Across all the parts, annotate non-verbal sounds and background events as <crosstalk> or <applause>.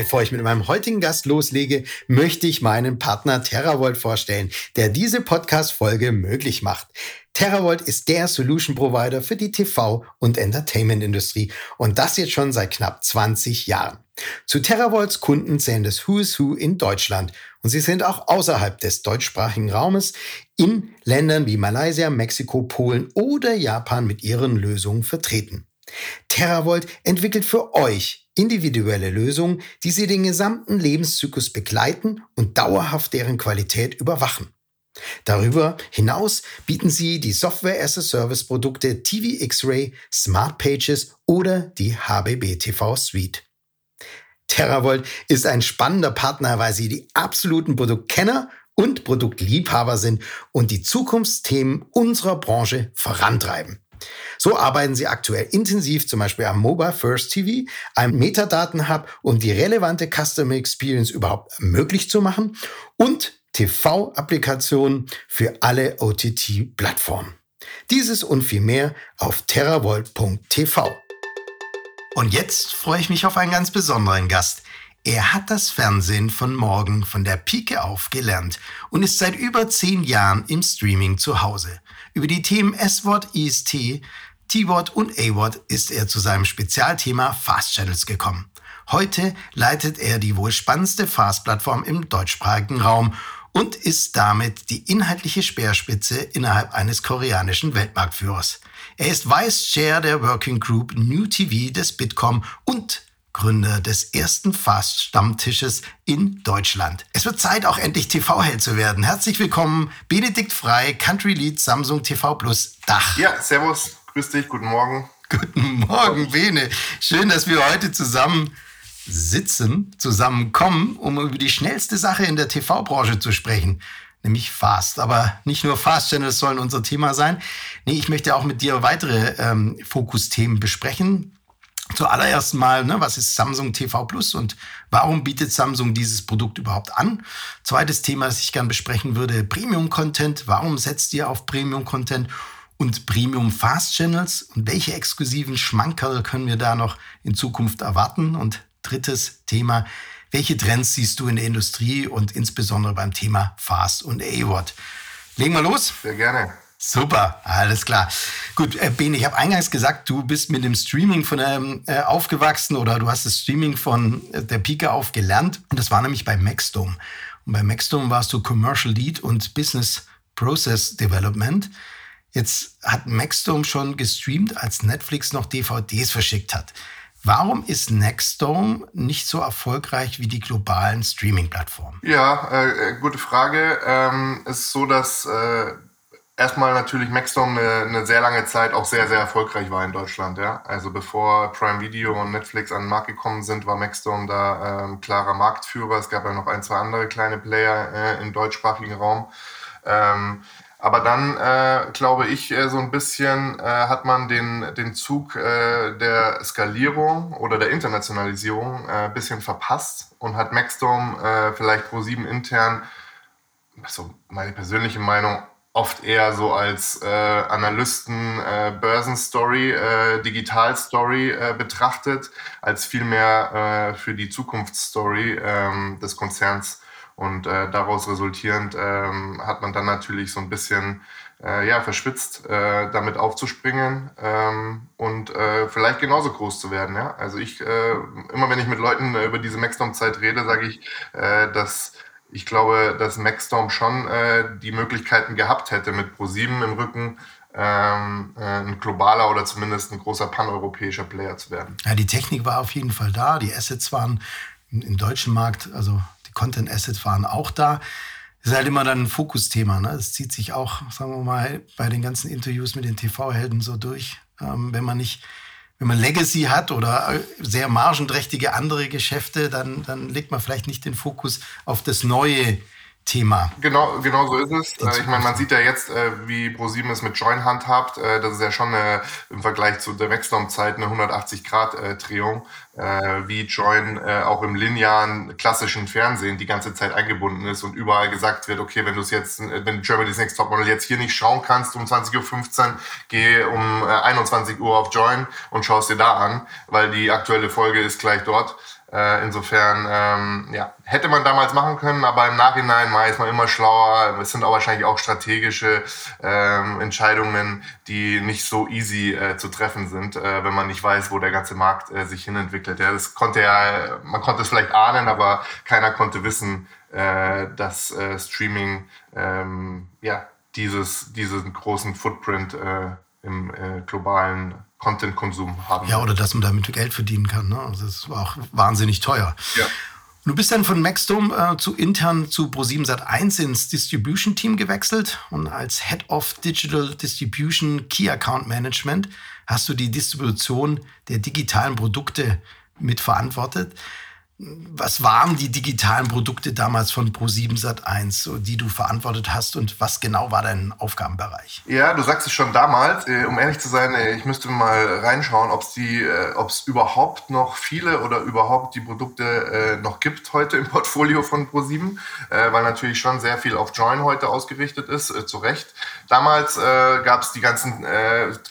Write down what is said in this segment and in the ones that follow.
Bevor ich mit meinem heutigen Gast loslege, möchte ich meinen Partner TerraVolt vorstellen, der diese Podcast-Folge möglich macht. TerraVolt ist der Solution Provider für die TV- und Entertainment-Industrie und das jetzt schon seit knapp 20 Jahren. Zu TerraVolts Kunden zählen das Who's Who in Deutschland und sie sind auch außerhalb des deutschsprachigen Raumes in Ländern wie Malaysia, Mexiko, Polen oder Japan mit ihren Lösungen vertreten. TerraVolt entwickelt für euch individuelle Lösungen, die Sie den gesamten Lebenszyklus begleiten und dauerhaft deren Qualität überwachen. Darüber hinaus bieten Sie die Software-as-a-Service-Produkte TV X-Ray, Smart Pages oder die HBB TV Suite. TerraVolt ist ein spannender Partner, weil Sie die absoluten Produktkenner und Produktliebhaber sind und die Zukunftsthemen unserer Branche vorantreiben. So arbeiten sie aktuell intensiv zum Beispiel am Mobile First TV, einem Metadaten-Hub, um die relevante Customer Experience überhaupt möglich zu machen und TV-Applikationen für alle OTT-Plattformen. Dieses und viel mehr auf terravolt.tv. Und jetzt freue ich mich auf einen ganz besonderen Gast. Er hat das Fernsehen von morgen von der Pike auf gelernt und ist seit über zehn Jahren im Streaming zu Hause. Über die Themen S-Wort, IST, T-Wort und A-Wort ist er zu seinem Spezialthema Fast Channels gekommen. Heute leitet er die wohl spannendste Fast-Plattform im deutschsprachigen Raum und ist damit die inhaltliche Speerspitze innerhalb eines koreanischen Weltmarktführers. Er ist Vice Chair der Working Group New TV des Bitkom und Gründer des ersten Fast-Stammtisches in Deutschland. Es wird Zeit, auch endlich TV-Held zu werden. Herzlich willkommen, Benedikt Frei, Country Lead Samsung TV Plus Dach. Ja, servus. Grüß dich, guten Morgen. Guten Morgen, Bene. Schön, dass wir heute zusammen sitzen, zusammenkommen, um über die schnellste Sache in der TV-Branche zu sprechen, nämlich Fast. Aber nicht nur Fast-Channels sollen unser Thema sein. Nee, ich möchte auch mit dir weitere ähm, Fokusthemen besprechen. Zuallererst mal, ne, was ist Samsung TV Plus und warum bietet Samsung dieses Produkt überhaupt an? Zweites Thema, das ich gern besprechen würde, Premium-Content. Warum setzt ihr auf Premium-Content? und Premium Fast Channels und welche exklusiven Schmankerl können wir da noch in Zukunft erwarten? Und drittes Thema, welche Trends siehst du in der Industrie und insbesondere beim Thema Fast und A-Word? Legen wir los? Sehr gerne. Super, alles klar. Gut, äh, Ben, ich habe eingangs gesagt, du bist mit dem Streaming von ähm, äh, aufgewachsen oder du hast das Streaming von äh, der Pike auf gelernt. Und das war nämlich bei Maxdome. Und bei Maxdome warst du Commercial Lead und Business Process Development. Jetzt hat Maxdome schon gestreamt, als Netflix noch DVDs verschickt hat. Warum ist Nextdome nicht so erfolgreich wie die globalen Streaming-Plattformen? Ja, äh, gute Frage. Ähm, ist so, dass äh, erstmal natürlich Maxdome eine, eine, sehr lange Zeit auch sehr, sehr erfolgreich war in Deutschland. Ja? Also bevor Prime Video und Netflix an den Markt gekommen sind, war Maxdome da ähm, klarer Marktführer. Es gab ja noch ein, zwei andere kleine Player äh, im deutschsprachigen Raum. Ähm, aber dann, äh, glaube ich, äh, so ein bisschen äh, hat man den, den Zug äh, der Skalierung oder der Internationalisierung äh, ein bisschen verpasst und hat Maxdome äh, vielleicht Pro7 intern, also meine persönliche Meinung, oft eher so als äh, Analysten äh, Börsenstory, äh, Digitalstory äh, betrachtet, als vielmehr äh, für die Zukunftsstory äh, des Konzerns und äh, daraus resultierend ähm, hat man dann natürlich so ein bisschen äh, ja, verschwitzt, äh, damit aufzuspringen ähm, und äh, vielleicht genauso groß zu werden. Ja? Also ich, äh, immer wenn ich mit Leuten äh, über diese Maxstorm-Zeit rede, sage ich, äh, dass ich glaube, dass Maxstorm schon äh, die Möglichkeiten gehabt hätte, mit Pro7 im Rücken ähm, äh, ein globaler oder zumindest ein großer paneuropäischer Player zu werden. Ja, die Technik war auf jeden Fall da, die Assets waren im deutschen Markt, also die Content Assets waren auch da. Das ist halt immer dann ein Fokusthema. Ne? Das zieht sich auch, sagen wir mal, bei den ganzen Interviews mit den TV-Helden so durch. Ähm, wenn man nicht, wenn man Legacy hat oder äh, sehr margenträchtige andere Geschäfte, dann, dann legt man vielleicht nicht den Fokus auf das Neue Thema. Genau, genau so ist es. Äh, ich meine, man sieht ja jetzt, äh, wie ProSieben es mit Join handhabt. Äh, das ist ja schon eine, im Vergleich zu der Wechselumzeit eine 180-Grad-Drehung, wie Join auch im linearen klassischen Fernsehen die ganze Zeit eingebunden ist und überall gesagt wird, okay, wenn du es jetzt, wenn Germany's Next Topmodel jetzt hier nicht schauen kannst um 20.15 Uhr, geh um 21 Uhr auf Join und schaust dir da an, weil die aktuelle Folge ist gleich dort. Äh, insofern, ähm, ja, hätte man damals machen können, aber im Nachhinein ist man immer schlauer. Es sind auch wahrscheinlich auch strategische ähm, Entscheidungen, die nicht so easy äh, zu treffen sind, äh, wenn man nicht weiß, wo der ganze Markt äh, sich hinentwickelt. Ja, das konnte ja, man konnte es vielleicht ahnen, aber keiner konnte wissen, äh, dass äh, Streaming ähm, ja dieses diesen großen Footprint im globalen Content-Konsum haben. Ja, oder dass man damit Geld verdienen kann. Ne? Also das war auch wahnsinnig teuer. Ja. Du bist dann von Maxdome äh, zu intern zu Pro7 Sat1 ins Distribution Team gewechselt und als Head of Digital Distribution Key Account Management hast du die Distribution der digitalen Produkte mitverantwortet. Was waren die digitalen Produkte damals von Pro7 Sat1, die du verantwortet hast und was genau war dein Aufgabenbereich? Ja, du sagst es schon damals. Äh, um ehrlich zu sein, äh, ich müsste mal reinschauen, ob es äh, ob es überhaupt noch viele oder überhaupt die Produkte noch gibt heute im Portfolio von Pro7, weil natürlich schon sehr viel auf Join heute ausgerichtet ist, zu Recht. Damals gab es die ganzen,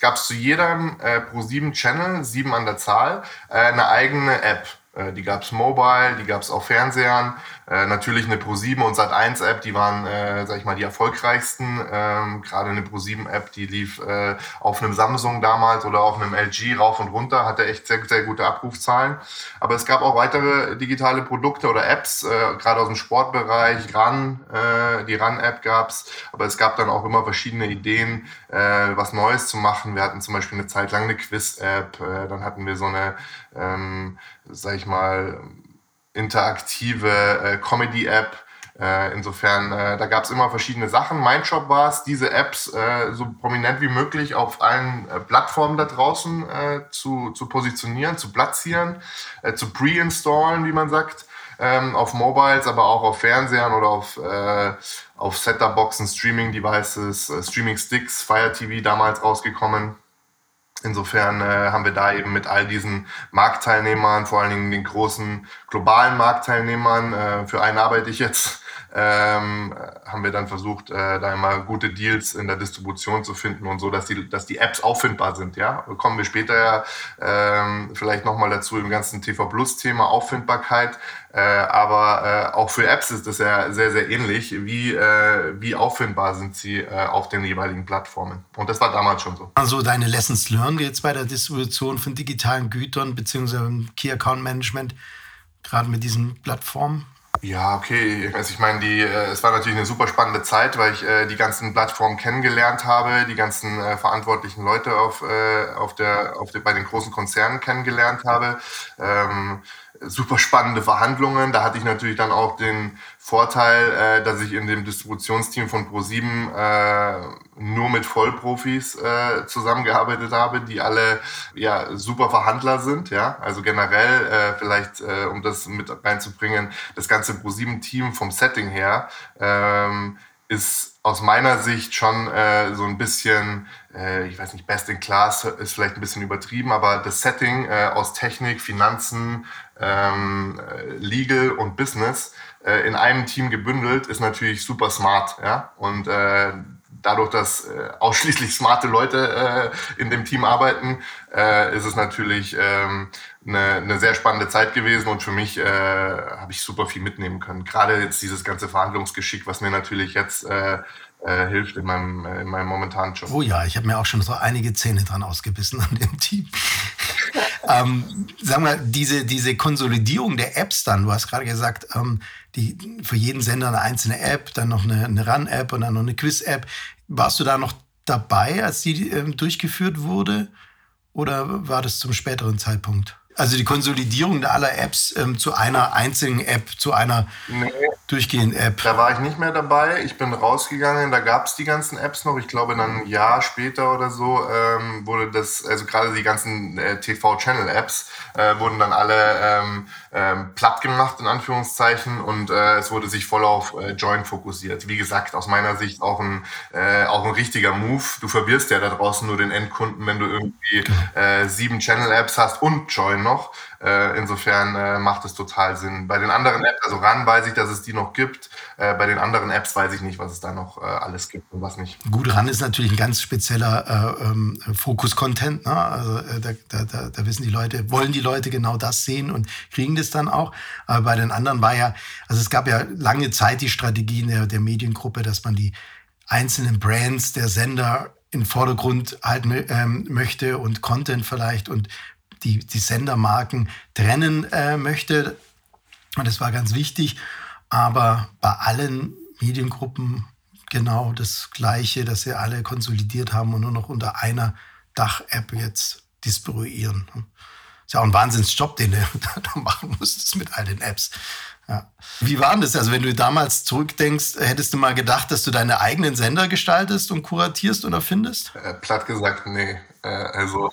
gab es zu jedem Pro7 Channel, sieben an der Zahl, eine eigene App. Äh, die gab es mobile, die gab es auf Fernsehern. Äh, natürlich eine Pro7 und Sat1-App, die waren, äh, sag ich mal, die erfolgreichsten. Ähm, Gerade eine Pro7-App, die lief äh, auf einem Samsung damals oder auf einem LG rauf und runter, hatte echt sehr, sehr gute Abrufzahlen. Aber es gab auch weitere digitale Produkte oder Apps, äh, gerade aus dem Sportbereich. RAN, äh, die RAN-App gab's. Aber es gab dann auch immer verschiedene Ideen, äh, was Neues zu machen. Wir hatten zum Beispiel eine Zeit lang eine Quiz-App, äh, dann hatten wir so eine, ähm, sag ich mal, interaktive äh, Comedy-App. Äh, insofern, äh, da gab es immer verschiedene Sachen. Mein Job war es, diese Apps äh, so prominent wie möglich auf allen Plattformen da draußen zu, zu positionieren, zu platzieren, zu pre-installen, wie man sagt, ähm, auf Mobiles, aber auch auf Fernsehern oder auf, auf Set-Top-Boxen, Streaming-Devices, Streaming-Sticks, Fire TV damals rausgekommen. Insofern äh, haben wir da eben mit all diesen Marktteilnehmern, vor allen Dingen den großen globalen Marktteilnehmern, äh, für einen arbeite ich jetzt, ähm, haben wir dann versucht, äh, da immer gute Deals in der Distribution zu finden und so, dass die, dass die Apps auffindbar sind. Ja, kommen wir später ja ähm, vielleicht nochmal dazu im ganzen TV Plus Thema Auffindbarkeit. Äh, aber äh, auch für Apps ist das ja sehr, sehr ähnlich. Wie, äh, wie auffindbar sind sie äh, auf den jeweiligen Plattformen? Und das war damals schon so. Also deine Lessons learned jetzt bei der Distribution von digitalen Gütern beziehungsweise Key Account Management, gerade mit diesen Plattformen? Ja, okay. Also ich meine, die, äh, es war natürlich eine super spannende Zeit, weil ich äh, die ganzen Plattformen kennengelernt habe, die ganzen äh, verantwortlichen Leute auf, äh, auf der, auf der, bei den großen Konzernen kennengelernt habe. Ähm, super spannende Verhandlungen. Da hatte ich natürlich dann auch den Vorteil, äh, dass ich in dem Distributionsteam von Pro7 äh, nur mit Vollprofis äh, zusammengearbeitet habe, die alle ja super Verhandler sind. Ja, also generell äh, vielleicht, äh, um das mit reinzubringen, das ganze Pro7-Team vom Setting her ähm, ist aus meiner Sicht schon äh, so ein bisschen, äh, ich weiß nicht, Best in Class ist vielleicht ein bisschen übertrieben, aber das Setting äh, aus Technik, Finanzen, ähm, Legal und Business äh, in einem Team gebündelt ist natürlich super smart. Ja? Und äh, dadurch, dass äh, ausschließlich smarte Leute äh, in dem Team arbeiten, äh, ist es natürlich ähm, eine, eine sehr spannende Zeit gewesen und für mich äh, habe ich super viel mitnehmen können. Gerade jetzt dieses ganze Verhandlungsgeschick, was mir natürlich jetzt äh, äh, hilft in meinem, äh, in meinem momentanen Job. Oh ja, ich habe mir auch schon so einige Zähne dran ausgebissen an dem Team. <laughs> ähm, sagen wir, diese, diese Konsolidierung der Apps dann, du hast gerade gesagt, ähm, die, für jeden Sender eine einzelne App, dann noch eine, eine Run-App und dann noch eine Quiz-App. Warst du da noch dabei, als die ähm, durchgeführt wurde? Oder war das zum späteren Zeitpunkt? Also die Konsolidierung aller Apps ähm, zu einer einzigen App, zu einer nee, durchgehenden App. Da war ich nicht mehr dabei. Ich bin rausgegangen, da gab es die ganzen Apps noch. Ich glaube, dann ein Jahr später oder so ähm, wurde das, also gerade die ganzen äh, TV-Channel-Apps äh, wurden dann alle ähm, ähm, platt gemacht, in Anführungszeichen, und äh, es wurde sich voll auf äh, Join fokussiert. Wie gesagt, aus meiner Sicht auch ein, äh, auch ein richtiger Move. Du verwirrst ja da draußen nur den Endkunden, wenn du irgendwie genau. äh, sieben Channel-Apps hast und Join noch. Äh, insofern äh, macht es total Sinn. Bei den anderen Apps, also RAN weiß ich, dass es die noch gibt. Äh, bei den anderen Apps weiß ich nicht, was es da noch äh, alles gibt und was nicht. Gut, RAN ist natürlich ein ganz spezieller äh, ähm, Fokus-Content. Ne? Also äh, da, da, da wissen die Leute, wollen die Leute genau das sehen und kriegen das dann auch. Aber bei den anderen war ja, also es gab ja lange Zeit die Strategie der, der Mediengruppe, dass man die einzelnen Brands der Sender in Vordergrund halten ähm, möchte und Content vielleicht und die, die Sendermarken trennen äh, möchte. Und das war ganz wichtig. Aber bei allen Mediengruppen genau das Gleiche, dass sie alle konsolidiert haben und nur noch unter einer Dach-App jetzt distribuieren. Ist ja auch ein Wahnsinnsjob, den du <laughs> da machen musstest mit all den Apps. Ja. Wie war denn das? Also, wenn du damals zurückdenkst, hättest du mal gedacht, dass du deine eigenen Sender gestaltest und kuratierst und erfindest? Äh, platt gesagt, nee. Äh, also,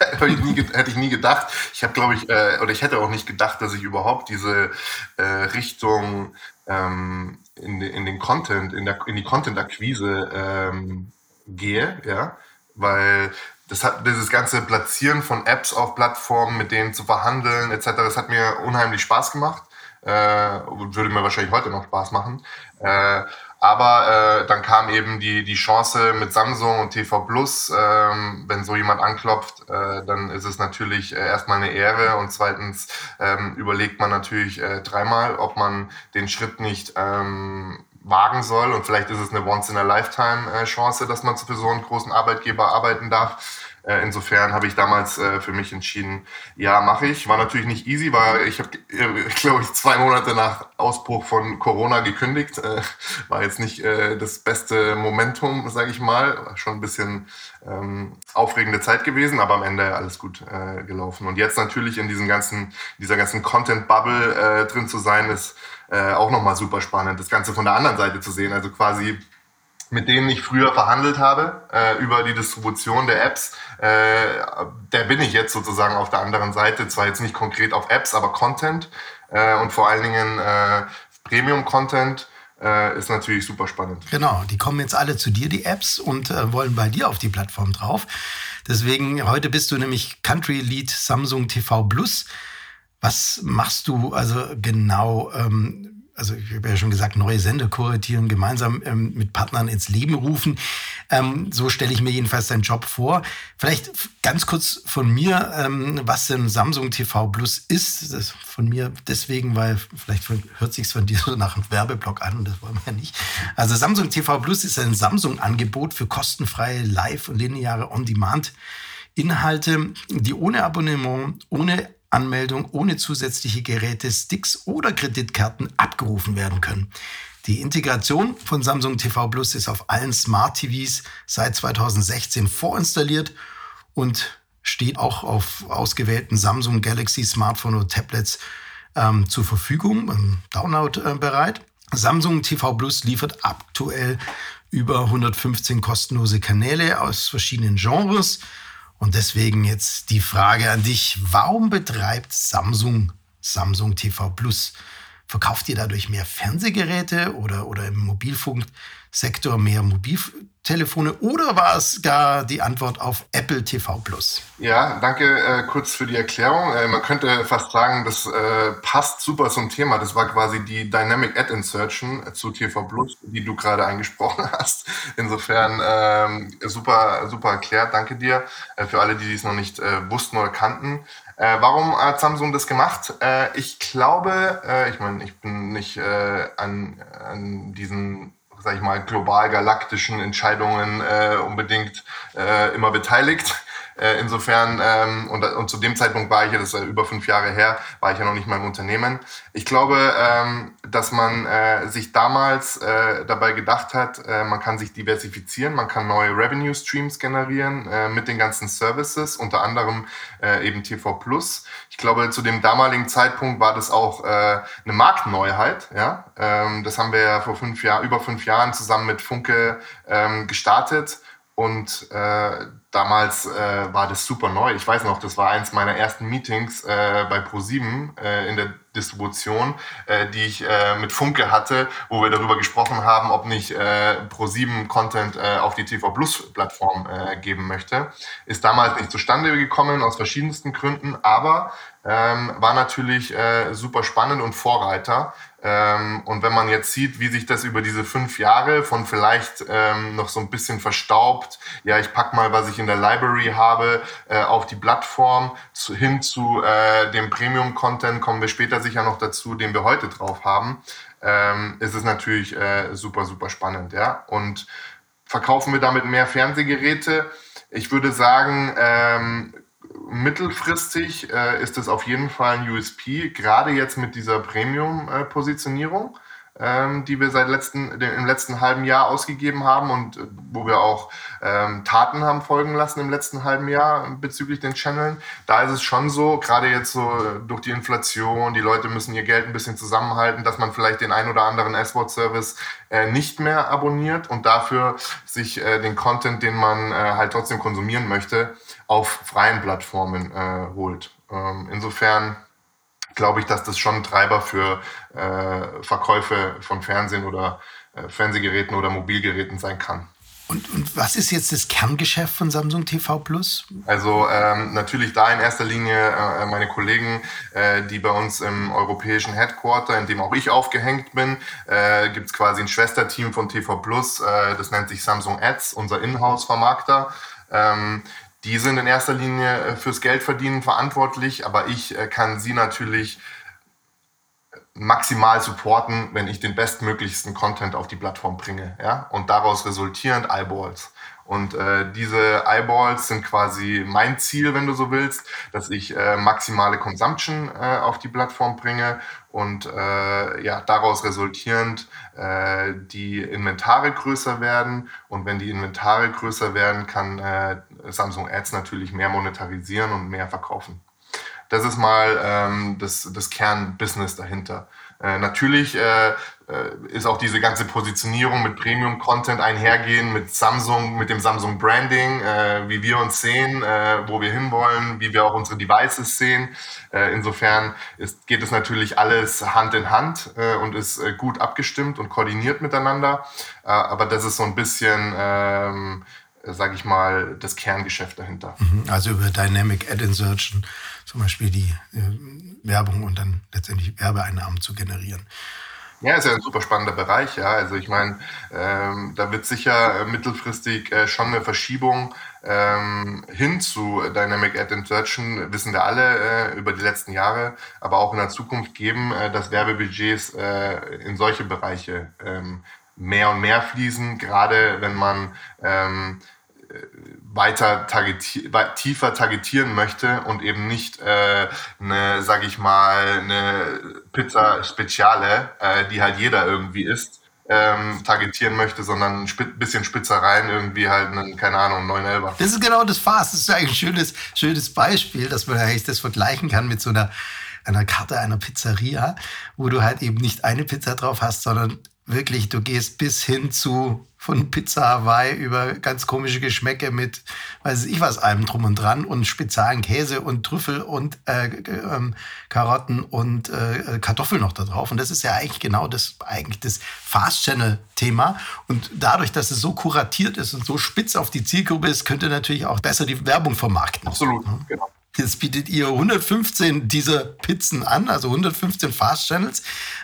<laughs> ich nie, hätte ich nie gedacht. Ich habe, glaube ich, äh, oder ich hätte auch nicht gedacht, dass ich überhaupt diese äh, Richtung ähm, in, in den Content, in, der, in die Content-Akquise ähm, gehe, ja, weil das hat dieses ganze Platzieren von Apps auf Plattformen, mit denen zu verhandeln etc. Das hat mir unheimlich Spaß gemacht äh, würde mir wahrscheinlich heute noch Spaß machen. Äh, aber äh, dann kam eben die, die Chance mit Samsung und TV Plus. Ähm, wenn so jemand anklopft, äh, dann ist es natürlich äh, erstmal eine Ehre und zweitens ähm, überlegt man natürlich äh, dreimal, ob man den Schritt nicht ähm, wagen soll. Und vielleicht ist es eine Once-in-a-Lifetime-Chance, dass man für so einen großen Arbeitgeber arbeiten darf. Äh, insofern habe ich damals äh, für mich entschieden, ja, mache ich. War natürlich nicht easy, weil ich habe, äh, <laughs> glaube ich, zwei Monate nach Ausbruch von Corona gekündigt. War jetzt nicht das beste Momentum, sage ich mal. War schon ein bisschen ähm, aufregende Zeit gewesen, aber am Ende alles gut gelaufen. Und jetzt natürlich in diesem ganzen, dieser ganzen Content-Bubble drin zu sein, ist auch nochmal super spannend, das Ganze von der anderen Seite zu sehen. Also quasi mit denen ich früher verhandelt habe äh, über die Distribution der Apps, äh, der bin ich jetzt sozusagen auf der anderen Seite. Zwar jetzt nicht konkret auf Apps, aber Content äh, und vor allen Dingen äh, Premium-Content äh, ist natürlich super spannend. Genau, die kommen jetzt alle zu dir, die Apps, und äh, wollen bei dir auf die Plattform drauf. Deswegen, heute bist du nämlich Country Lead Samsung TV Plus. Was machst du also genau? Ähm, also ich habe ja schon gesagt, neue Sender kuratieren, gemeinsam ähm, mit Partnern ins Leben rufen. Ähm, so stelle ich mir jedenfalls deinen Job vor. Vielleicht ganz kurz von mir, ähm, was denn Samsung TV Plus ist. Das von mir deswegen, weil vielleicht hört sich von dir so nach einem Werbeblock an und das wollen wir nicht. Also Samsung TV Plus ist ein Samsung-Angebot für kostenfreie Live- und lineare On-Demand-Inhalte, die ohne Abonnement, ohne Anmeldung ohne zusätzliche Geräte, Sticks oder Kreditkarten abgerufen werden können. Die Integration von Samsung TV Plus ist auf allen Smart TVs seit 2016 vorinstalliert und steht auch auf ausgewählten Samsung Galaxy Smartphone und Tablets ähm, zur Verfügung, im Download äh, bereit. Samsung TV Plus liefert aktuell über 115 kostenlose Kanäle aus verschiedenen Genres. Und deswegen jetzt die Frage an dich, warum betreibt Samsung Samsung TV Plus? Verkauft ihr dadurch mehr Fernsehgeräte oder, oder im Mobilfunksektor mehr Mobiltelefone oder war es gar die Antwort auf Apple TV Plus? Ja, danke äh, kurz für die Erklärung. Äh, man könnte fast sagen, das äh, passt super zum Thema. Das war quasi die Dynamic Ad Insertion zu TV Plus, die du gerade angesprochen <laughs> hast. Insofern ähm, super, super erklärt. Danke dir äh, für alle, die dies noch nicht äh, wussten oder kannten. Äh, warum hat Samsung das gemacht? Äh, ich glaube, äh, ich meine, ich bin nicht äh, an, an diesen, sag ich mal, global galaktischen Entscheidungen äh, unbedingt äh, immer beteiligt. Äh, insofern, ähm, und, und zu dem Zeitpunkt war ich ja, das ist über fünf Jahre her, war ich ja noch nicht mal im Unternehmen. Ich glaube, ähm, dass man äh, sich damals äh, dabei gedacht hat, äh, man kann sich diversifizieren, man kann neue Revenue Streams generieren äh, mit den ganzen Services, unter anderem äh, eben TV Plus. Ich glaube, zu dem damaligen Zeitpunkt war das auch äh, eine Marktneuheit. Ja? Ähm, das haben wir ja vor fünf Jahren, über fünf Jahren zusammen mit Funke ähm, gestartet. Und äh, damals äh, war das super neu. Ich weiß noch, das war eins meiner ersten Meetings äh, bei Pro7 äh, in der Distribution, äh, die ich äh, mit Funke hatte, wo wir darüber gesprochen haben, ob nicht Pro7 Content auf die TV Plus Plattform geben möchte. Ist damals nicht zustande gekommen aus verschiedensten Gründen, aber ähm, war natürlich äh, super spannend und Vorreiter. Ähm, und wenn man jetzt sieht, wie sich das über diese fünf Jahre von vielleicht ähm, noch so ein bisschen verstaubt, ja, ich pack mal, was ich in der Library habe, äh, auf die Plattform, zu, hin zu äh, dem Premium-Content, kommen wir später sicher noch dazu, den wir heute drauf haben, ähm, ist es natürlich äh, super, super spannend, ja. Und verkaufen wir damit mehr Fernsehgeräte? Ich würde sagen, ähm, mittelfristig äh, ist es auf jeden Fall ein USP, gerade jetzt mit dieser Premium-Positionierung, ähm, die wir seit letzten, im letzten halben Jahr ausgegeben haben und äh, wo wir auch ähm, Taten haben folgen lassen im letzten halben Jahr bezüglich den Channeln. Da ist es schon so, gerade jetzt so durch die Inflation, die Leute müssen ihr Geld ein bisschen zusammenhalten, dass man vielleicht den ein oder anderen S-Wort-Service äh, nicht mehr abonniert und dafür sich äh, den Content, den man äh, halt trotzdem konsumieren möchte, auf freien Plattformen äh, holt. Ähm, insofern glaube ich, dass das schon ein Treiber für äh, Verkäufe von Fernsehen oder äh, Fernsehgeräten oder Mobilgeräten sein kann. Und, und, was ist jetzt das Kerngeschäft von Samsung TV Plus? Also ähm, natürlich da in erster Linie äh, meine Kollegen, äh, die bei uns im europäischen Headquarter, in dem auch ich aufgehängt bin, äh, gibt es quasi ein Schwesterteam von TV Plus, äh, das nennt sich Samsung Ads, unser Inhouse-Vermarkter. Ähm, die sind in erster Linie äh, fürs Geldverdienen verantwortlich, aber ich äh, kann sie natürlich äh, maximal supporten, wenn ich den bestmöglichsten Content auf die Plattform bringe. Ja? Und daraus resultierend Eyeballs. Und äh, diese Eyeballs sind quasi mein Ziel, wenn du so willst, dass ich äh, maximale Consumption äh, auf die Plattform bringe und äh, ja, daraus resultierend äh, die Inventare größer werden. Und wenn die Inventare größer werden, kann äh, Samsung Ads natürlich mehr monetarisieren und mehr verkaufen. Das ist mal ähm, das, das Kernbusiness dahinter. Äh, natürlich äh, äh, ist auch diese ganze Positionierung mit Premium-Content einhergehen, mit Samsung, mit dem Samsung-Branding, äh, wie wir uns sehen, äh, wo wir hinwollen, wie wir auch unsere Devices sehen. Äh, insofern ist, geht es natürlich alles Hand in Hand äh, und ist gut abgestimmt und koordiniert miteinander. aber das ist so ein bisschen, ähm, sage ich mal, das Kerngeschäft dahinter. Mhm. Also über Dynamic Ad Insertion zum Beispiel die Werbung und dann letztendlich Werbeeinnahmen zu generieren. Ja, ist ja ein super spannender Bereich, ja. Also ich meine, ähm, da wird sicher äh, mittelfristig äh, schon eine Verschiebung ähm, hin zu Dynamic Ad Insertion, wissen wir alle äh, über die letzten Jahre, aber auch in der Zukunft geben, äh, dass Werbebudgets äh, in solche Bereiche ähm, mehr und mehr fließen, gerade wenn man ähm, weiter targeti tiefer targetieren möchte und eben nicht äh, eine, sag ich mal, eine Pizza Speziale, äh, die halt jeder irgendwie isst, ähm, targetieren möchte, sondern ein sp bisschen Spitzereien irgendwie halt einen, keine Ahnung, 911. Das ist genau das Fast. Das ist eigentlich ein schönes, schönes Beispiel, dass man eigentlich das vergleichen kann mit so einer, einer Karte einer Pizzeria, wo du halt eben nicht eine Pizza drauf hast, sondern wirklich, du gehst bis hin zu von Pizza Hawaii über ganz komische Geschmäcke mit, weiß ich was, allem drum und dran und speziellen Käse und Trüffel und äh, äh, Karotten und äh, Kartoffeln noch da drauf. Und das ist ja eigentlich genau das, eigentlich das Fast Channel Thema. Und dadurch, dass es so kuratiert ist und so spitz auf die Zielgruppe ist, könnte natürlich auch besser die Werbung vermarkten. Absolut, ja. genau. Jetzt bietet ihr 115 dieser Pizzen an, also 115 Fast Channels.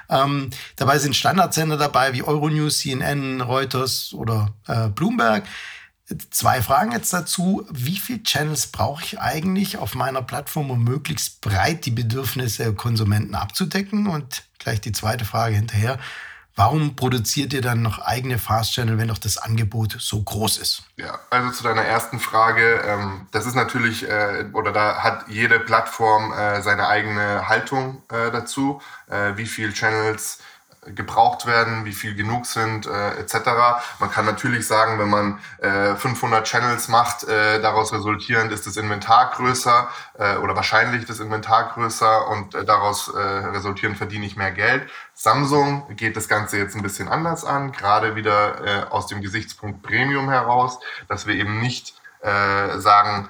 Ähm, dabei sind Standardsender dabei wie Euronews, CNN, Reuters oder äh, Bloomberg. Zwei Fragen jetzt dazu. Wie viele Channels brauche ich eigentlich auf meiner Plattform, um möglichst breit die Bedürfnisse der Konsumenten abzudecken? Und gleich die zweite Frage hinterher. Warum produziert ihr dann noch eigene Fast Channel, wenn doch das Angebot so groß ist? Ja, also zu deiner ersten Frage, ähm, das ist natürlich, äh, oder da hat jede Plattform äh, seine eigene Haltung äh, dazu, äh, wie viel Channels gebraucht werden, wie viel genug sind, äh, etc. Man kann natürlich sagen, wenn man äh, 500 Channels macht, äh, daraus resultierend ist das Inventar größer äh, oder wahrscheinlich das Inventar größer und äh, daraus äh, resultierend verdiene ich mehr Geld. Samsung geht das Ganze jetzt ein bisschen anders an, gerade wieder äh, aus dem Gesichtspunkt Premium heraus, dass wir eben nicht äh, sagen,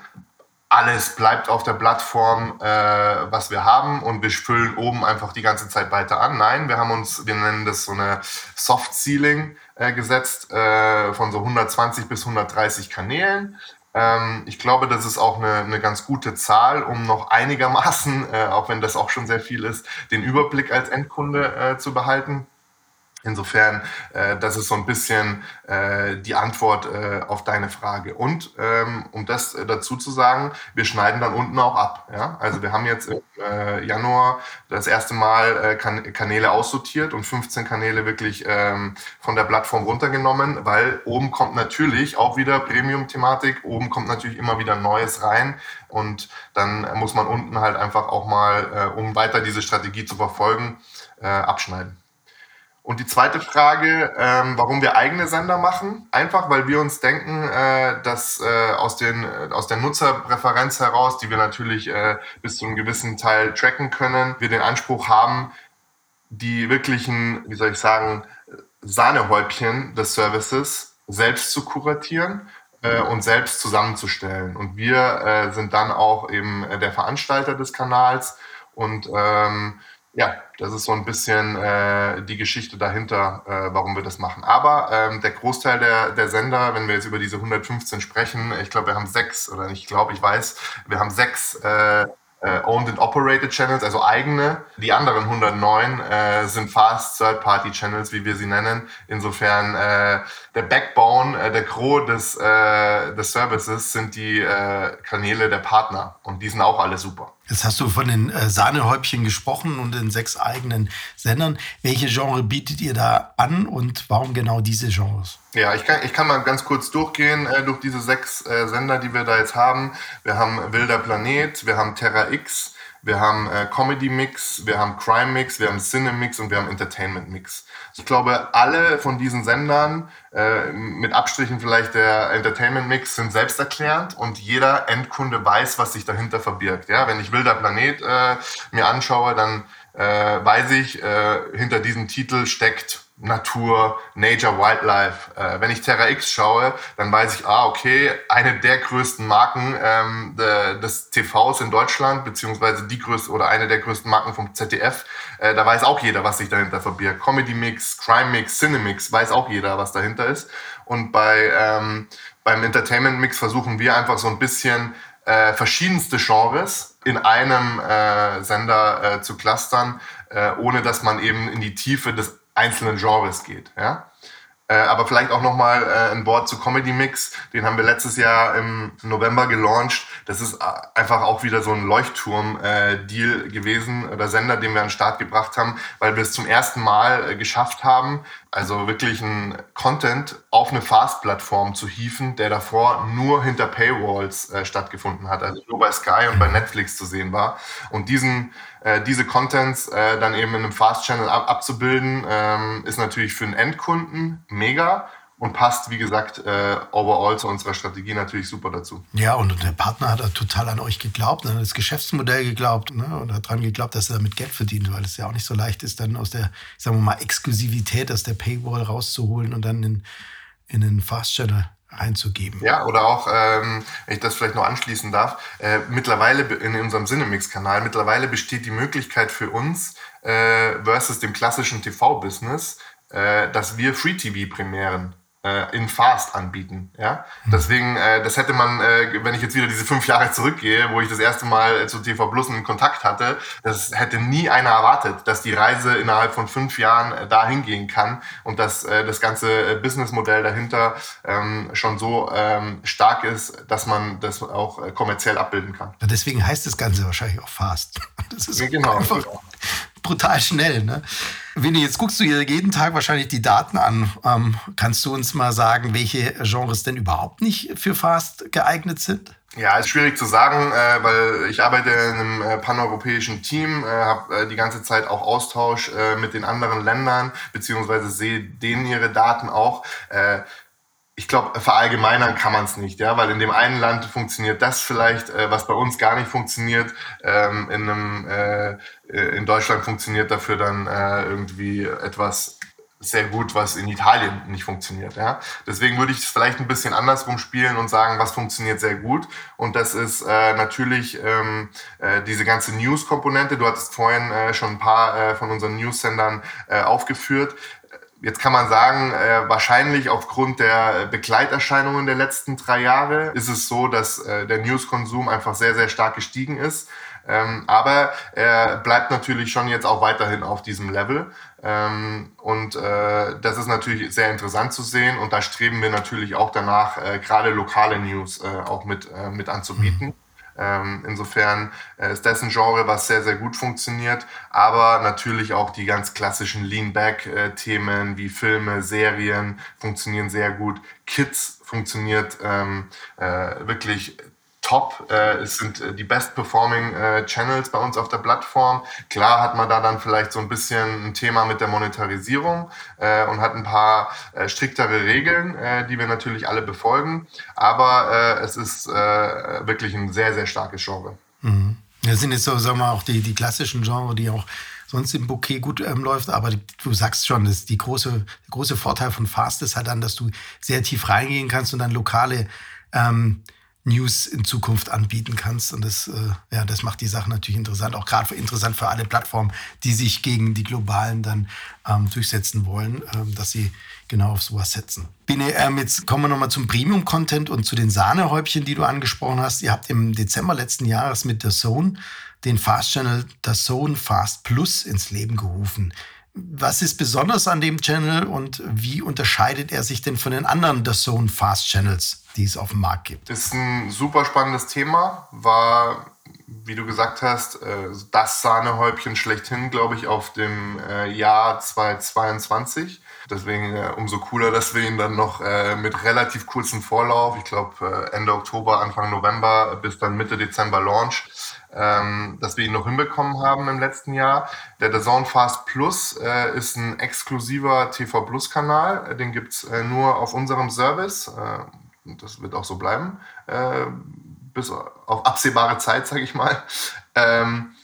alles bleibt auf der Plattform, äh, was wir haben und wir füllen oben einfach die ganze Zeit weiter an. Nein, wir haben uns, wir nennen das so eine Soft Ceiling äh, gesetzt äh, von so 120 bis 130 Kanälen. Ähm, ich glaube, das ist auch eine, eine ganz gute Zahl, um noch einigermaßen, äh, auch wenn das auch schon sehr viel ist, den Überblick als Endkunde äh, zu behalten. Insofern, äh, das ist so ein bisschen äh, die Antwort äh, auf deine Frage. Und ähm, um das äh, dazu zu sagen, wir schneiden dann unten auch ab. Ja? Also wir haben jetzt im äh, Januar das erste Mal äh, kan Kanäle aussortiert und 15 Kanäle wirklich ähm, von der Plattform runtergenommen, weil oben kommt natürlich auch wieder Premium-Thematik, oben kommt natürlich immer wieder Neues rein und dann muss man unten halt einfach auch mal, um weiter diese Strategie zu verfolgen, abschneiden. Und die zweite Frage, ähm, warum wir eigene Sender machen? Einfach, weil wir uns denken, äh, dass äh, aus, den, äh, aus der Nutzerpräferenz heraus, die wir natürlich äh, bis zu einem gewissen Teil tracken können, wir den Anspruch haben, die wirklichen, wie soll ich sagen, Sahnehäubchen des Services selbst zu kuratieren äh, und selbst zusammenzustellen. Und wir äh, sind dann auch eben der Veranstalter des Kanals und ähm, ja, das ist so ein bisschen äh, die Geschichte dahinter, äh, warum wir das machen. Aber ähm, der Großteil der, der Sender, wenn wir jetzt über diese 115 sprechen, ich glaube, wir haben sechs, oder ich glaube, ich weiß, wir haben sechs äh, äh, Owned and Operated Channels, also eigene. Die anderen 109 äh, sind Fast Third-Party Channels, wie wir sie nennen. Insofern äh, der Backbone, äh, der Gros des, äh, des Services sind die äh, Kanäle der Partner und die sind auch alle super. Jetzt hast du von den äh, Sahnehäubchen gesprochen und den sechs eigenen Sendern. Welche Genre bietet ihr da an und warum genau diese Genres? Ja, ich kann, ich kann mal ganz kurz durchgehen äh, durch diese sechs äh, Sender, die wir da jetzt haben. Wir haben Wilder Planet, wir haben Terra X, wir haben äh, Comedy Mix, wir haben Crime Mix, wir haben Cine Mix und wir haben Entertainment Mix. Ich glaube, alle von diesen Sendern, äh, mit Abstrichen vielleicht der Entertainment Mix, sind selbsterklärend und jeder Endkunde weiß, was sich dahinter verbirgt. Ja, wenn ich Wilder Planet äh, mir anschaue, dann äh, weiß ich, äh, hinter diesem Titel steckt Natur, Nature, Wildlife. Äh, wenn ich Terra X schaue, dann weiß ich, ah, okay, eine der größten Marken ähm, de, des TVs in Deutschland, beziehungsweise die größte oder eine der größten Marken vom ZDF. Äh, da weiß auch jeder, was sich dahinter verbirgt. Comedy Mix, Crime Mix, Cinemix, weiß auch jeder, was dahinter ist. Und bei, ähm, beim Entertainment Mix versuchen wir einfach so ein bisschen äh, verschiedenste Genres in einem äh, Sender äh, zu clustern, äh, ohne dass man eben in die Tiefe des einzelnen Genres geht. Ja? Äh, aber vielleicht auch nochmal äh, ein Wort zu Comedy Mix. Den haben wir letztes Jahr im November gelauncht. Das ist äh, einfach auch wieder so ein Leuchtturm-Deal äh, gewesen oder Sender, den wir an den Start gebracht haben, weil wir es zum ersten Mal äh, geschafft haben, also wirklich ein Content auf eine Fast-Plattform zu hieven, der davor nur hinter Paywalls äh, stattgefunden hat, also nur bei Sky und bei Netflix zu sehen war. Und diesen äh, diese Contents äh, dann eben in einem Fast-Channel ab abzubilden, ähm, ist natürlich für den Endkunden mega und passt, wie gesagt, äh, overall zu unserer Strategie natürlich super dazu. Ja, und der Partner hat total an euch geglaubt, an das Geschäftsmodell geglaubt ne, und hat daran geglaubt, dass er damit Geld verdient, weil es ja auch nicht so leicht ist, dann aus der, sagen wir mal, Exklusivität, aus der Paywall rauszuholen und dann in, in den Fast-Channel einzugeben. Ja, oder auch, ähm, wenn ich das vielleicht noch anschließen darf, äh, mittlerweile in unserem Cinemix-Kanal, mittlerweile besteht die Möglichkeit für uns äh, versus dem klassischen TV-Business, äh, dass wir Free-TV-Premieren in Fast anbieten. Ja? Mhm. Deswegen, äh, das hätte man, äh, wenn ich jetzt wieder diese fünf Jahre zurückgehe, wo ich das erste Mal äh, zu TV Plus in Kontakt hatte, das hätte nie einer erwartet, dass die Reise innerhalb von fünf Jahren äh, dahin gehen kann und dass äh, das ganze äh, Businessmodell dahinter ähm, schon so ähm, stark ist, dass man das auch äh, kommerziell abbilden kann. Deswegen heißt das Ganze wahrscheinlich auch Fast. <laughs> Das ist ja, genau. einfach brutal schnell. Ne? Winnie, jetzt guckst du jeden Tag wahrscheinlich die Daten an. Ähm, kannst du uns mal sagen, welche Genres denn überhaupt nicht für Fast geeignet sind? Ja, ist schwierig zu sagen, äh, weil ich arbeite in einem äh, paneuropäischen Team, äh, habe äh, die ganze Zeit auch Austausch äh, mit den anderen Ländern, beziehungsweise sehe denen ihre Daten auch. Ich glaube, verallgemeinern kann man es nicht, ja, weil in dem einen Land funktioniert das vielleicht, äh, was bei uns gar nicht funktioniert. Ähm, in, einem, äh, äh in Deutschland funktioniert dafür dann äh, irgendwie etwas sehr gut, was in Italien nicht funktioniert. Ja? Deswegen würde ich es vielleicht ein bisschen andersrum spielen und sagen, was funktioniert sehr gut. Und das ist äh, natürlich ähm, äh, diese ganze News-Komponente. Du hattest vorhin äh, schon ein paar äh, von unseren News-Sendern äh, aufgeführt. Jetzt kann man sagen, äh, wahrscheinlich aufgrund der Begleiterscheinungen der letzten drei Jahre ist es so, dass äh, der News-Konsum einfach sehr, sehr stark gestiegen ist. Ähm, aber er bleibt natürlich schon jetzt auch weiterhin auf diesem Level. Ähm, und äh, das ist natürlich sehr interessant zu sehen. Und da streben wir natürlich auch danach, äh, gerade lokale News äh, auch mit, äh, mit anzubieten. Mhm. Ähm, insofern äh, ist das ein Genre, was sehr, sehr gut funktioniert, aber natürlich auch die ganz klassischen Lean-Back-Themen wie Filme, Serien funktionieren sehr gut. Kids funktioniert ähm, äh, wirklich top. Äh, es sind äh, die best performing äh, Channels bei uns auf der Plattform. Klar hat man da dann vielleicht so ein bisschen ein Thema mit der Monetarisierung äh, und hat ein paar äh, striktere Regeln, äh, die wir natürlich alle befolgen. Aber äh, es ist äh, wirklich ein sehr, sehr starkes Genre. Mhm. Das sind jetzt so, sagen wir mal, auch die, die klassischen Genres, die auch sonst im Bouquet gut ähm, läuft. Aber du sagst schon, das die große, große Vorteil von Fast ist halt dann, dass du sehr tief reingehen kannst und dann lokale ähm, News in Zukunft anbieten kannst. Und das, äh, ja, das macht die Sache natürlich interessant, auch gerade interessant für alle Plattformen, die sich gegen die globalen dann ähm, durchsetzen wollen, ähm, dass sie genau auf sowas setzen. Bine, ähm, jetzt kommen wir nochmal zum Premium-Content und zu den Sahnehäubchen, die du angesprochen hast. Ihr habt im Dezember letzten Jahres mit der Zone den Fast Channel der Zone Fast Plus ins Leben gerufen. Was ist besonders an dem Channel und wie unterscheidet er sich denn von den anderen The Zone Fast Channels, die es auf dem Markt gibt? Das ist ein super spannendes Thema, war, wie du gesagt hast, äh, das Sahnehäubchen schlechthin, glaube ich, auf dem äh, Jahr 2022. Deswegen äh, umso cooler, dass wir ihn dann noch mit relativ kurzem Vorlauf, ich glaube Ende Oktober, Anfang November bis dann Mitte Dezember Launch, ähm, dass wir ihn noch hinbekommen haben im letzten Jahr. Der Zone Fast Plus äh, ist ein exklusiver TV Plus Kanal. Den gibt es äh, nur auf unserem Service. Äh, das wird auch so bleiben. Äh, bis auf absehbare Zeit, sage ich mal. Ähm,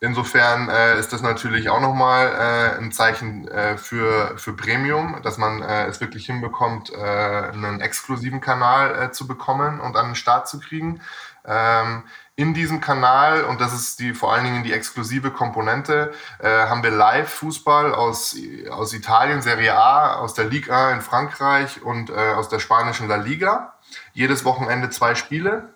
Insofern äh, ist das natürlich auch nochmal äh, ein Zeichen äh, für, für Premium, dass man äh, es wirklich hinbekommt, äh, einen exklusiven Kanal zu bekommen und an den Start zu kriegen. Ähm, in diesem Kanal, und das ist die vor allen Dingen die exklusive Komponente, äh, haben wir Live-Fußball aus, aus Italien, Serie A, aus der Ligue 1 in Frankreich und äh, aus der spanischen La Liga. Jedes Wochenende zwei Spiele.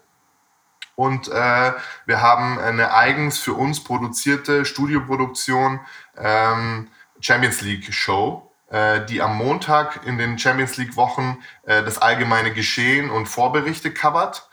Und äh, wir haben eine eigens für uns produzierte Studioproduktion ähm, Champions League Show, äh, die am Montag in den Champions League Wochen äh, das allgemeine Geschehen und Vorberichte covert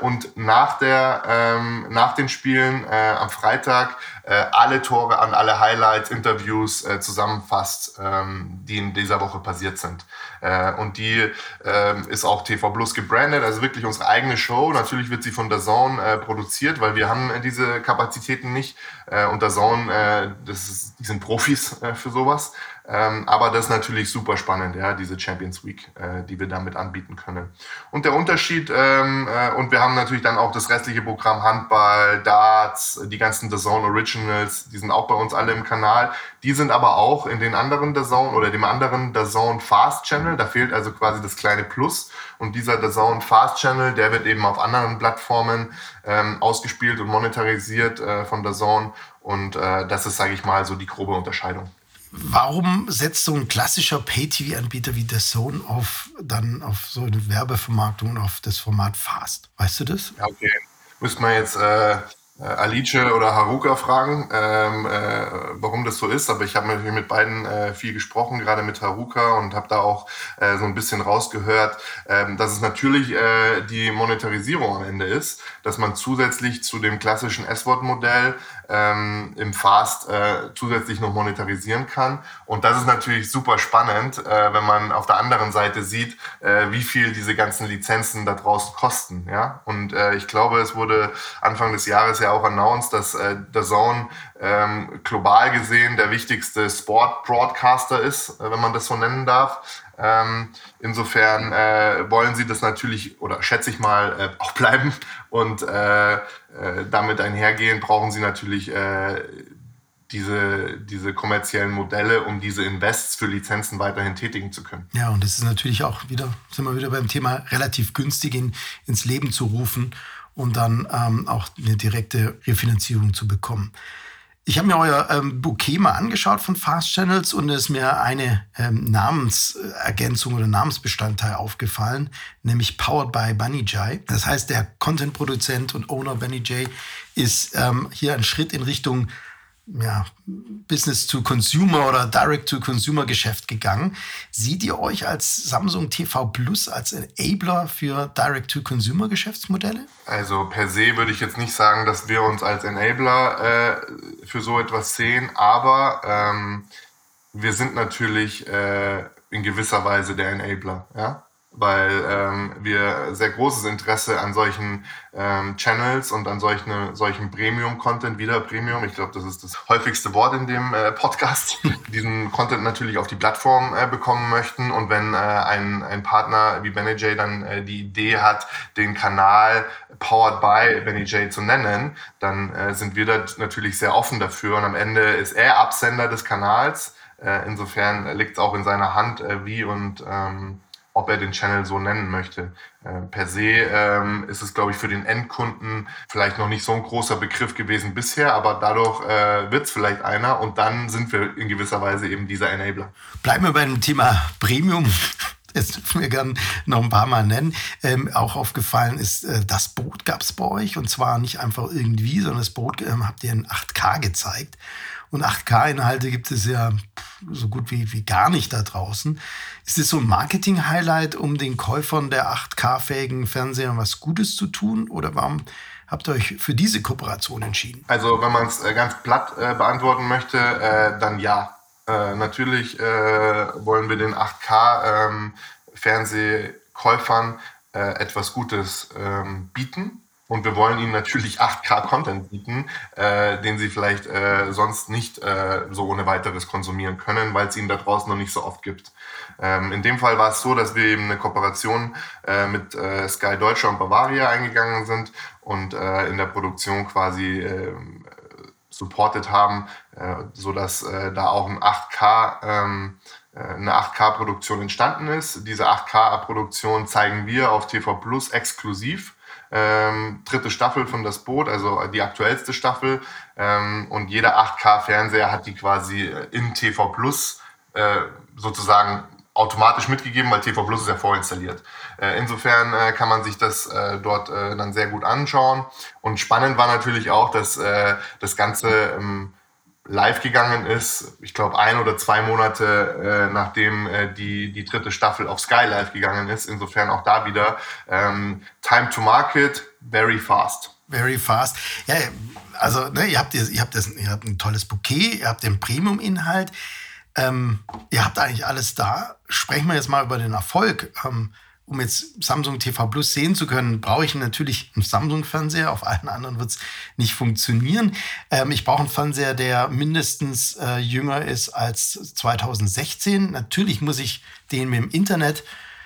und nach, der, ähm, nach den Spielen äh, am Freitag äh, alle Tore an alle Highlights, Interviews äh, zusammenfasst, ähm, die in dieser Woche passiert sind. Äh, und die ähm, ist auch TV Plus gebrandet, also wirklich unsere eigene Show. Natürlich wird sie von der Zone äh, produziert, weil wir haben diese Kapazitäten nicht. Äh, und der Zone, äh, das ist, die sind Profis äh, für sowas. Ähm, aber das ist natürlich super spannend, ja, diese Champions Week, äh, die wir damit anbieten können. Und der Unterschied, ähm, äh, und wir haben natürlich dann auch das restliche Programm Handball, Darts, die ganzen The Zone Originals, die sind auch bei uns alle im Kanal. Die sind aber auch in den anderen The Zone oder dem anderen The Zone Fast Channel. Da fehlt also quasi das kleine Plus. Und dieser The Zone Fast Channel, der wird eben auf anderen Plattformen ähm, ausgespielt und monetarisiert äh, von The Zone. Und äh, das ist, sage ich mal, so die grobe Unterscheidung. Warum setzt so ein klassischer Pay-TV-Anbieter wie der Zone auf dann auf so eine Werbevermarktung und auf das Format Fast? Weißt du das? Ja, okay. Müsste man jetzt äh, äh, Alice oder Haruka fragen, ähm, äh, warum das so ist. Aber ich habe natürlich mit beiden äh, viel gesprochen, gerade mit Haruka und habe da auch äh, so ein bisschen rausgehört, äh, dass es natürlich äh, die Monetarisierung am Ende ist, dass man zusätzlich zu dem klassischen S-Wort-Modell ähm, im Fast äh, zusätzlich noch monetarisieren kann. Und das ist natürlich super spannend, äh, wenn man auf der anderen Seite sieht, äh, wie viel diese ganzen Lizenzen da draußen kosten. Ja? Und äh, ich glaube, es wurde Anfang des Jahres ja auch announced, dass äh, der Zone ähm, global gesehen der wichtigste Sport-Broadcaster ist, äh, wenn man das so nennen darf. Ähm, insofern äh, wollen sie das natürlich, oder schätze ich mal, äh, auch bleiben. Und äh, äh, damit einhergehen brauchen sie natürlich äh, diese, diese kommerziellen Modelle, um diese Invests für Lizenzen weiterhin tätigen zu können. Ja, und das ist natürlich auch wieder, sind wir wieder beim Thema, relativ günstig in, ins Leben zu rufen und dann ähm, auch eine direkte Refinanzierung zu bekommen. Ich habe mir euer ähm, Bouquet mal angeschaut von Fast Channels und es ist mir eine ähm, Namensergänzung oder Namensbestandteil aufgefallen, nämlich Powered by Bunny Jai. Das heißt, der Content-Produzent und Owner Bunny Jai ist ähm, hier ein Schritt in Richtung ja, Business-to-Consumer oder Direct-to-Consumer-Geschäft gegangen. Seht ihr euch als Samsung TV Plus als Enabler für Direct-to-Consumer-Geschäftsmodelle? Also per se würde ich jetzt nicht sagen, dass wir uns als Enabler äh, für so etwas sehen, aber ähm, wir sind natürlich äh, in gewisser Weise der Enabler. Ja? Weil ähm, wir sehr großes Interesse an solchen ähm, Channels und an solchen, solchen Premium-Content, wieder Premium, ich glaube, das ist das häufigste Wort in dem äh, Podcast, <laughs> diesen Content natürlich auf die Plattform äh, bekommen möchten. Und wenn äh, ein, ein Partner wie BennyJ dann äh, die Idee hat, den Kanal Powered by BennyJ zu nennen, dann äh, sind wir da natürlich sehr offen dafür. Und am Ende ist er Absender des Kanals. Äh, insofern liegt es auch in seiner Hand, äh, wie und ähm, ob er den Channel so nennen möchte. Äh, per se ähm, ist es, glaube ich, für den Endkunden vielleicht noch nicht so ein großer Begriff gewesen bisher, aber dadurch äh, wird es vielleicht einer und dann sind wir in gewisser Weise eben dieser Enabler. Bleiben wir beim Thema Premium. Das dürfen wir gerne noch ein paar Mal nennen. Ähm, auch aufgefallen ist, äh, das Boot gab es bei euch und zwar nicht einfach irgendwie, sondern das Boot ähm, habt ihr in 8K gezeigt. Und 8K-Inhalte gibt es ja so gut wie, wie gar nicht da draußen. Ist es so ein Marketing-Highlight, um den Käufern der 8K-fähigen Fernseher was Gutes zu tun? Oder warum habt ihr euch für diese Kooperation entschieden? Also, wenn man es äh, ganz platt äh, beantworten möchte, äh, dann ja. Äh, natürlich äh, wollen wir den 8K-Fernsehkäufern ähm, äh, etwas Gutes ähm, bieten und wir wollen ihnen natürlich 8K-Content bieten, äh, den sie vielleicht äh, sonst nicht äh, so ohne weiteres konsumieren können, weil es ihn da draußen noch nicht so oft gibt. Ähm, in dem Fall war es so, dass wir eben eine Kooperation äh, mit äh, Sky Deutscher und Bavaria eingegangen sind und äh, in der Produktion quasi äh, supported haben, äh, sodass äh, da auch ein 8K ähm, äh, eine 8K-Produktion entstanden ist. Diese 8K-Produktion zeigen wir auf TV Plus exklusiv ähm, dritte Staffel von Das Boot, also die aktuellste Staffel. Ähm, und jeder 8K-Fernseher hat die quasi in TV Plus äh, sozusagen automatisch mitgegeben, weil TV Plus ist ja vorinstalliert. Äh, insofern äh, kann man sich das äh, dort äh, dann sehr gut anschauen. Und spannend war natürlich auch, dass äh, das Ganze ähm, live gegangen ist, ich glaube ein oder zwei Monate äh, nachdem äh, die, die dritte Staffel auf Sky live gegangen ist. Insofern auch da wieder ähm, Time to Market, very fast. Very fast. Ja, also ne, ihr, habt, ihr, habt das, ihr habt ein tolles Bouquet, ihr habt den Premium-Inhalt, ähm, ihr habt eigentlich alles da. Sprechen wir jetzt mal über den Erfolg. Ähm, um jetzt Samsung TV Plus sehen zu können, brauche ich natürlich einen Samsung-Fernseher. Auf allen anderen wird es nicht funktionieren. Ähm, ich brauche einen Fernseher, der mindestens äh, jünger ist als 2016. Natürlich muss ich den mit dem Internet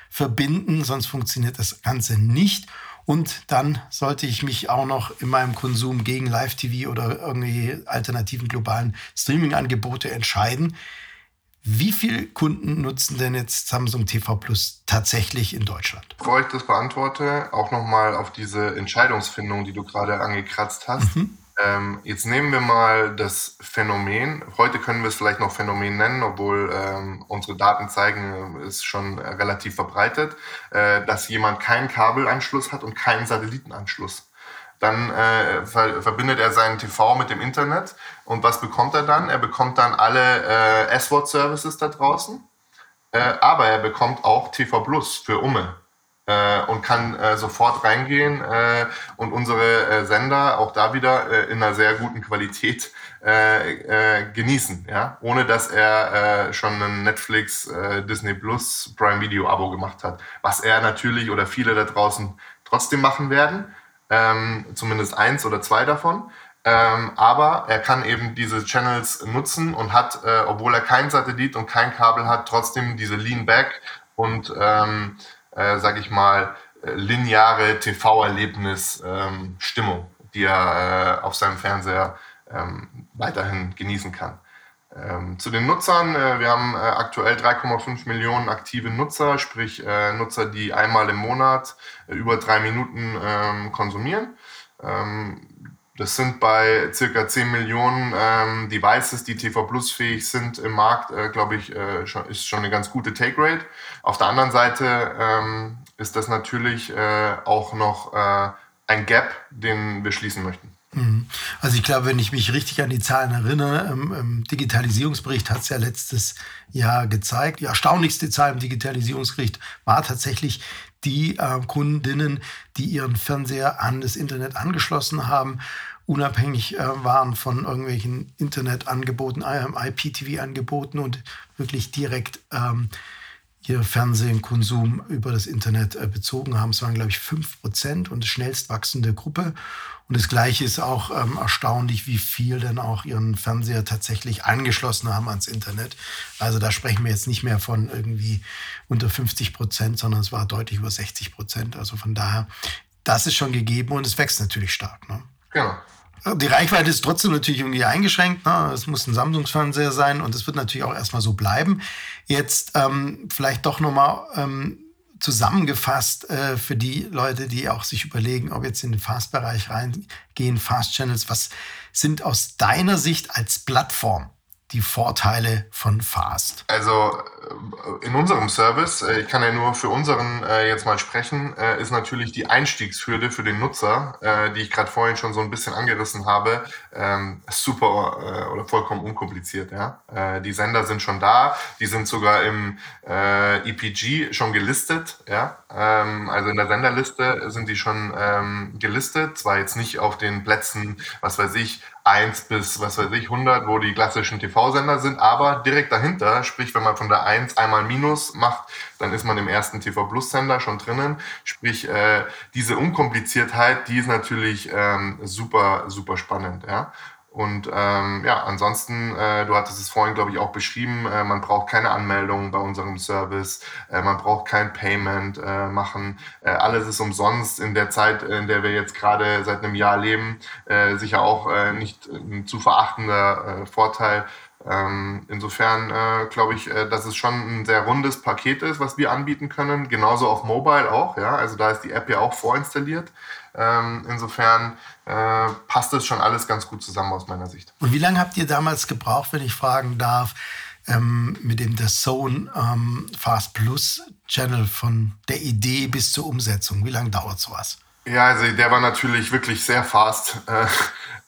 verbinden, sonst funktioniert das Ganze nicht. Und dann sollte ich mich auch noch in meinem Konsum gegen Live-TV oder irgendwelche alternativen globalen Streaming-Angebote entscheiden. Wie viele Kunden nutzen denn jetzt Samsung TV Plus tatsächlich in Deutschland? Bevor ich das beantworte, auch nochmal auf diese Entscheidungsfindung, die du gerade angekratzt hast. Mhm. Ähm, jetzt nehmen wir mal das Phänomen. Heute können wir es vielleicht noch Phänomen nennen, obwohl ähm, unsere Daten zeigen, es ist schon relativ verbreitet, äh, dass jemand keinen Kabelanschluss hat und keinen Satellitenanschluss. Dann äh, ver verbindet er seinen TV mit dem Internet. Und was bekommt er dann? Er bekommt dann alle äh, S-Wort-Services da draußen, äh, aber er bekommt auch TV Plus für Umme. Äh, und kann äh, sofort reingehen äh, und unsere äh, Sender auch da wieder äh, in einer sehr guten Qualität genießen, ja, ohne dass er schon ein Netflix, Disney Plus, Prime Video Abo gemacht hat, was er natürlich oder viele da draußen trotzdem machen werden, ähm, zumindest eins oder zwei davon. Ähm, aber er kann eben diese Channels nutzen und hat, äh, obwohl er kein Satellit und kein Kabel hat, trotzdem diese Lean Back und, ähm, äh, sag ich mal, äh, lineare TV-Erlebnis-Stimmung, ähm, die er äh, auf seinem Fernseher ähm, weiterhin genießen kann. Ähm, zu den Nutzern, äh, wir haben äh, aktuell 3,5 Millionen aktive Nutzer, sprich äh, Nutzer, die einmal im Monat äh, über drei Minuten ähm, konsumieren. Ähm, das sind bei circa 10 Millionen ähm, Devices, die TV Plus fähig sind im Markt, äh, glaube ich, äh, schon, ist schon eine ganz gute Take Rate. Auf der anderen Seite ähm, ist das natürlich auch noch ein Gap, den wir schließen möchten. Mhm. Also ich glaube, wenn ich mich richtig an die Zahlen erinnere, im, im Digitalisierungsbericht hat es ja letztes Jahr gezeigt. Die erstaunlichste Zahl im Digitalisierungsbericht war tatsächlich die äh, Kundinnen, die ihren Fernseher an das Internet angeschlossen haben, unabhängig äh, waren von irgendwelchen Internetangeboten, IPTV-Angeboten und wirklich direkt ähm, ihr Fernsehkonsum über das Internet äh, bezogen haben. Es waren, glaube ich, fünf Prozent und schnellst wachsende Gruppe. Und das Gleiche ist auch ähm, erstaunlich, wie viel dann auch ihren Fernseher tatsächlich angeschlossen haben ans Internet. Also da sprechen wir jetzt nicht mehr von irgendwie unter 50 Prozent, sondern es war deutlich über 60 Prozent. Also von daher, das ist schon gegeben und es wächst natürlich stark. Ne? Genau. Die Reichweite ist trotzdem natürlich irgendwie eingeschränkt. Ne? Es muss ein Samsung-Fernseher sein und es wird natürlich auch erstmal so bleiben. Jetzt ähm, vielleicht doch nochmal ähm, zusammengefasst äh, für die Leute, die auch sich überlegen, ob jetzt in den Fast-Bereich reingehen, Fast-Channels. Was sind aus deiner Sicht als Plattform die Vorteile von Fast? Also äh, in unserem Service, äh, ich kann ja nur für unseren äh, jetzt mal sprechen, ist natürlich die Einstiegshürde für den Nutzer, die ich gerade vorhin schon so ein bisschen angerissen habe, ähm, super oder vollkommen unkompliziert. Die Sender sind schon da, die sind sogar im EPG schon gelistet. Ähm, also in der Senderliste sind die schon ähm, gelistet, zwar jetzt nicht auf den Plätzen, was weiß ich, 1 bis, was weiß ich, 100, wo die klassischen TV-Sender sind, aber direkt dahinter, sprich, wenn man von der 1 einmal Minus macht, dann ist man im ersten TV Plus-Sender schon drinnen. Sprich, äh, diese Unkompliziertheit, die ist natürlich ähm, super, super spannend, ja. Und ähm, ja, ansonsten, äh, du hattest es vorhin, glaube ich, auch beschrieben, äh, man braucht keine Anmeldung bei unserem Service, äh, man braucht kein Payment äh, machen, äh, alles ist umsonst in der Zeit, in der wir jetzt gerade seit einem Jahr leben, äh, sicher auch nicht ein zu verachtender Vorteil. Ähm, insofern glaube ich, dass es schon ein sehr rundes Paket ist, was wir anbieten können. Genauso auf Mobile auch, ja. Also da ist die App ja auch vorinstalliert. Ähm, insofern äh, passt das schon alles ganz gut zusammen aus meiner Sicht. Und wie lange habt ihr damals gebraucht, wenn ich fragen darf, ähm, mit dem The Zone ähm, Fast Plus Channel von der Idee bis zur Umsetzung? Wie lange dauert sowas? Ja, also der war natürlich wirklich sehr fast. Äh,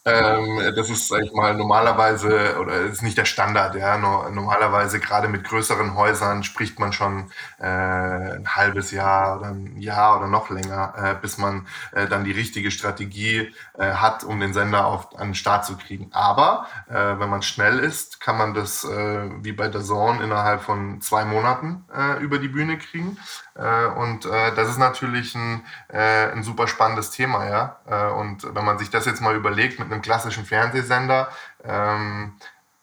ähm, das ist, sag ich mal, normalerweise, oder ist nicht der Standard, ja. No, normalerweise, gerade mit größeren Häusern, spricht man schon äh, ein halbes Jahr oder ein Jahr oder noch länger, äh, bis man äh, dann die richtige Strategie äh, hat, um den Sender auf, an den Start zu kriegen. Aber äh, wenn man schnell ist, kann man das äh, wie bei der Zone innerhalb von zwei Monaten über die Bühne kriegen. Und das ist natürlich ein, ein super spannendes Thema, ja. Und wenn man sich das jetzt mal überlegt mit einem klassischen Fernsehsender, ähm,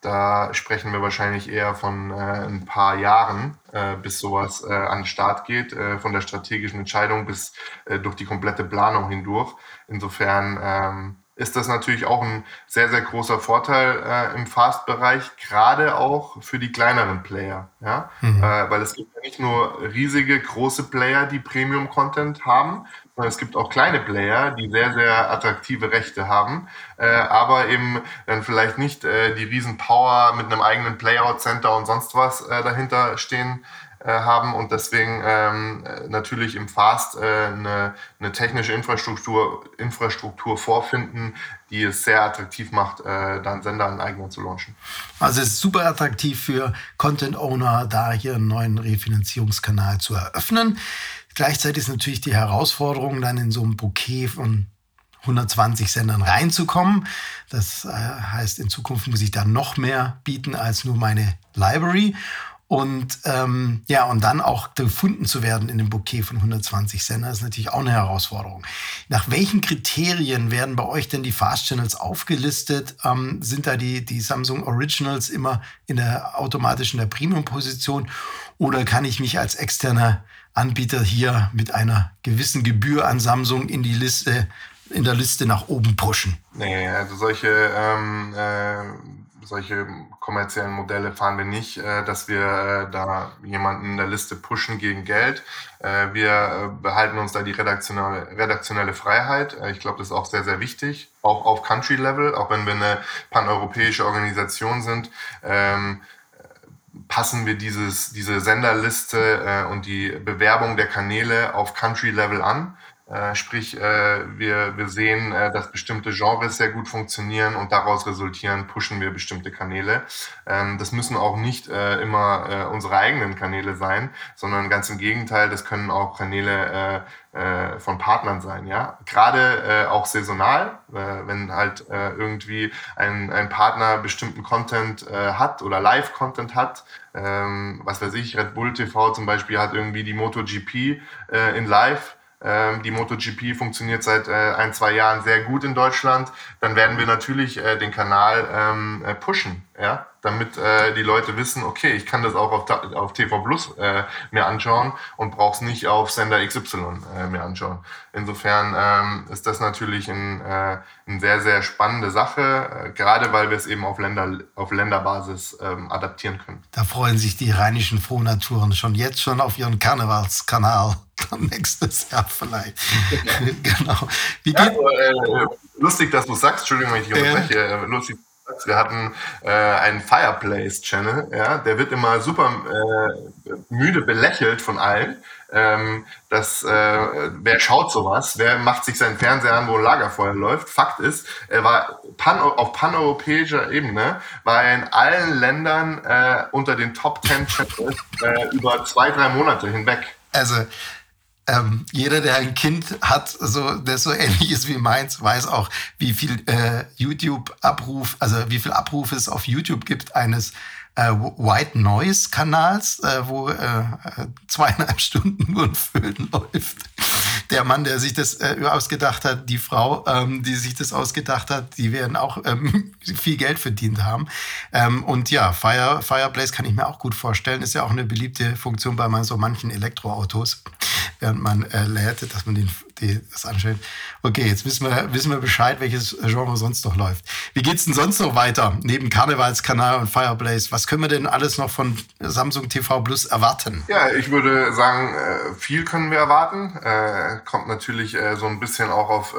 da sprechen wir wahrscheinlich eher von äh, ein paar Jahren, äh, bis sowas äh, an den Start geht, äh, von der strategischen Entscheidung bis äh, durch die komplette Planung hindurch. Insofern ähm, ist das natürlich auch ein sehr, sehr großer Vorteil äh, im Fast-Bereich, gerade auch für die kleineren Player. Ja? Mhm. Weil es gibt ja nicht nur riesige, große Player, die Premium-Content haben, es gibt auch kleine Player, die sehr, sehr attraktive Rechte haben, äh, aber eben dann vielleicht nicht äh, die riesen Power mit einem eigenen Playout-Center und sonst was äh, dahinter stehen äh, haben und deswegen ähm, natürlich im Fast äh, eine, eine, technische Infrastruktur, Infrastruktur vorfinden, die es sehr attraktiv macht, äh, dann Sender an eigener zu launchen. Also es ist super attraktiv für Content Owner, da hier einen neuen Refinanzierungskanal zu eröffnen. Gleichzeitig ist natürlich die Herausforderung, dann in so einem Bouquet von 120 Sendern reinzukommen. Das äh, heißt, in Zukunft muss ich dann noch mehr bieten als nur meine Library. Und ähm, ja, und dann auch gefunden zu werden in dem Bouquet von 120 Sendern ist natürlich auch eine Herausforderung. Nach welchen Kriterien werden bei euch denn die Fast Channels aufgelistet? Ähm, sind da die, die Samsung Originals immer in der automatischen der Premium-Position? Oder kann ich mich als externer Anbieter hier mit einer gewissen Gebühr an Samsung in die Liste in der Liste nach oben pushen. Nee, also solche, ähm, äh, solche kommerziellen Modelle fahren wir nicht, äh, dass wir äh, da jemanden in der Liste pushen gegen Geld. Äh, wir äh, behalten uns da die redaktionelle, redaktionelle Freiheit. Äh, ich glaube, das ist auch sehr, sehr wichtig, auch auf Country-Level, auch wenn wir eine paneuropäische Organisation sind. Ähm, passen wir dieses, diese Senderliste äh, und die Bewerbung der Kanäle auf Country-Level an. Äh, sprich, äh, wir, wir sehen, äh, dass bestimmte Genres sehr gut funktionieren und daraus resultieren, pushen wir bestimmte Kanäle. Ähm, das müssen auch nicht immer unsere eigenen Kanäle sein, sondern ganz im Gegenteil, das können auch Kanäle von Partnern sein. Ja? Gerade auch saisonal, wenn halt irgendwie ein, ein Partner bestimmten Content hat oder Live-Content hat, ähm, was weiß ich, Red Bull TV zum Beispiel hat irgendwie die MotoGP in Live die MotoGP funktioniert seit äh, ein, zwei Jahren sehr gut in Deutschland. Dann werden wir natürlich äh, den Kanal ähm, äh, pushen, ja, damit äh, die Leute wissen, okay, ich kann das auch auf, auf TV Plus äh, mir anschauen und brauche es nicht auf Sender XY äh, mir anschauen. Insofern ähm, ist das natürlich ein, äh, eine sehr, sehr spannende Sache, äh, gerade weil wir es eben auf, Länder, auf Länderbasis ähm, adaptieren können. Da freuen sich die rheinischen Frohnaturen schon jetzt schon auf ihren Karnevalskanal. <laughs> Nächstes Jahr vielleicht. <laughs> genau. Wie geht also, äh, lustig, dass du sagst, Entschuldigung, wenn ich unterbreche. Äh, lustig, wir hatten äh, einen Fireplace-Channel, ja, der wird immer super äh, müde belächelt von allen. Ähm, dass, äh, wer schaut sowas? Wer macht sich seinen Fernseher an, wo ein Lagerfeuer läuft? Fakt ist, er war pan, auf paneuropäischer Ebene, war er in allen Ländern äh, unter den Top 10 Channels äh, über zwei, drei Monate hinweg. Also ähm, jeder, der ein Kind hat, so, der so <laughs> ähnlich ist wie meins, weiß auch, wie viel äh, YouTube-Abruf, also wie viel Abruf es auf YouTube gibt eines äh, White Noise Kanals, äh, wo äh, zweieinhalb <laughs> Stunden nur ein Föhn läuft. Der Mann, der sich das äh, ausgedacht hat, die Frau, ähm, die sich das ausgedacht hat, die werden auch ähm, <laughs> viel Geld verdient haben. Ähm, und ja, Fire, Fireplace kann ich mir auch gut vorstellen, ist ja auch eine beliebte Funktion bei so manchen Elektroautos während man äh, lädt, dass man den, die, das anschaut. Okay, jetzt wissen wir, wissen wir Bescheid, welches Genre sonst noch läuft. Wie geht's denn sonst noch weiter? Neben Karnevalskanal und Fireblaze, was können wir denn alles noch von Samsung TV Plus erwarten? Ja, ich würde sagen, äh, viel können wir erwarten. Äh, kommt natürlich äh, so ein bisschen auch auf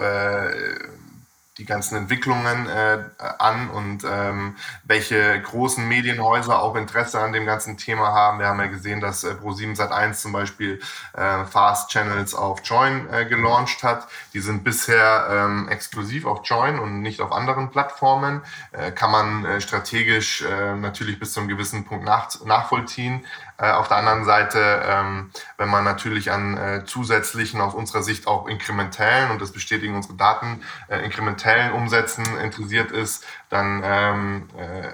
die ganzen Entwicklungen äh, an und ähm, welche großen Medienhäuser auch Interesse an dem ganzen Thema haben. Wir haben ja gesehen, dass äh, Pro7 Sat1 zum Beispiel äh, Fast Channels auf Join äh, gelauncht hat. Die sind bisher ähm, exklusiv auf Join und nicht auf anderen Plattformen. Äh, kann man äh, strategisch äh, natürlich bis zu einem gewissen Punkt nach, nachvollziehen. Äh, auf der anderen Seite, ähm, wenn man natürlich an äh, zusätzlichen, aus unserer Sicht auch inkrementellen, und das bestätigen unsere Daten, äh, inkrementellen Umsätzen interessiert ist, dann ähm, äh,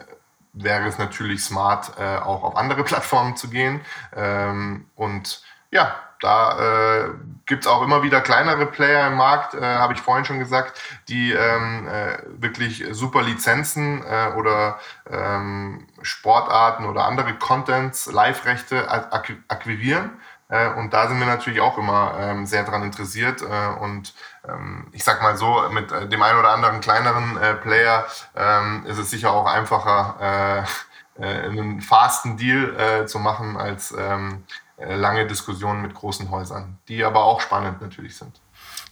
wäre es natürlich smart, auch auf andere <laughs> Plattformen zu gehen. Ähm, und ja, da äh, gibt es auch immer wieder kleinere Player im Markt, äh, habe ich vorhin schon gesagt, die ähm, äh, wirklich super Lizenzen oder ähm, Sportarten oder andere Contents, Live-Rechte akquirieren. Äh, und da sind wir natürlich auch immer ähm, sehr daran interessiert. Äh, und ähm, ich sag mal so, mit dem einen oder anderen kleineren Player ähm, ist es sicher auch einfacher, einen fasten Deal zu machen als ähm, äh, lange Diskussionen mit großen Häusern, die aber auch spannend natürlich sind.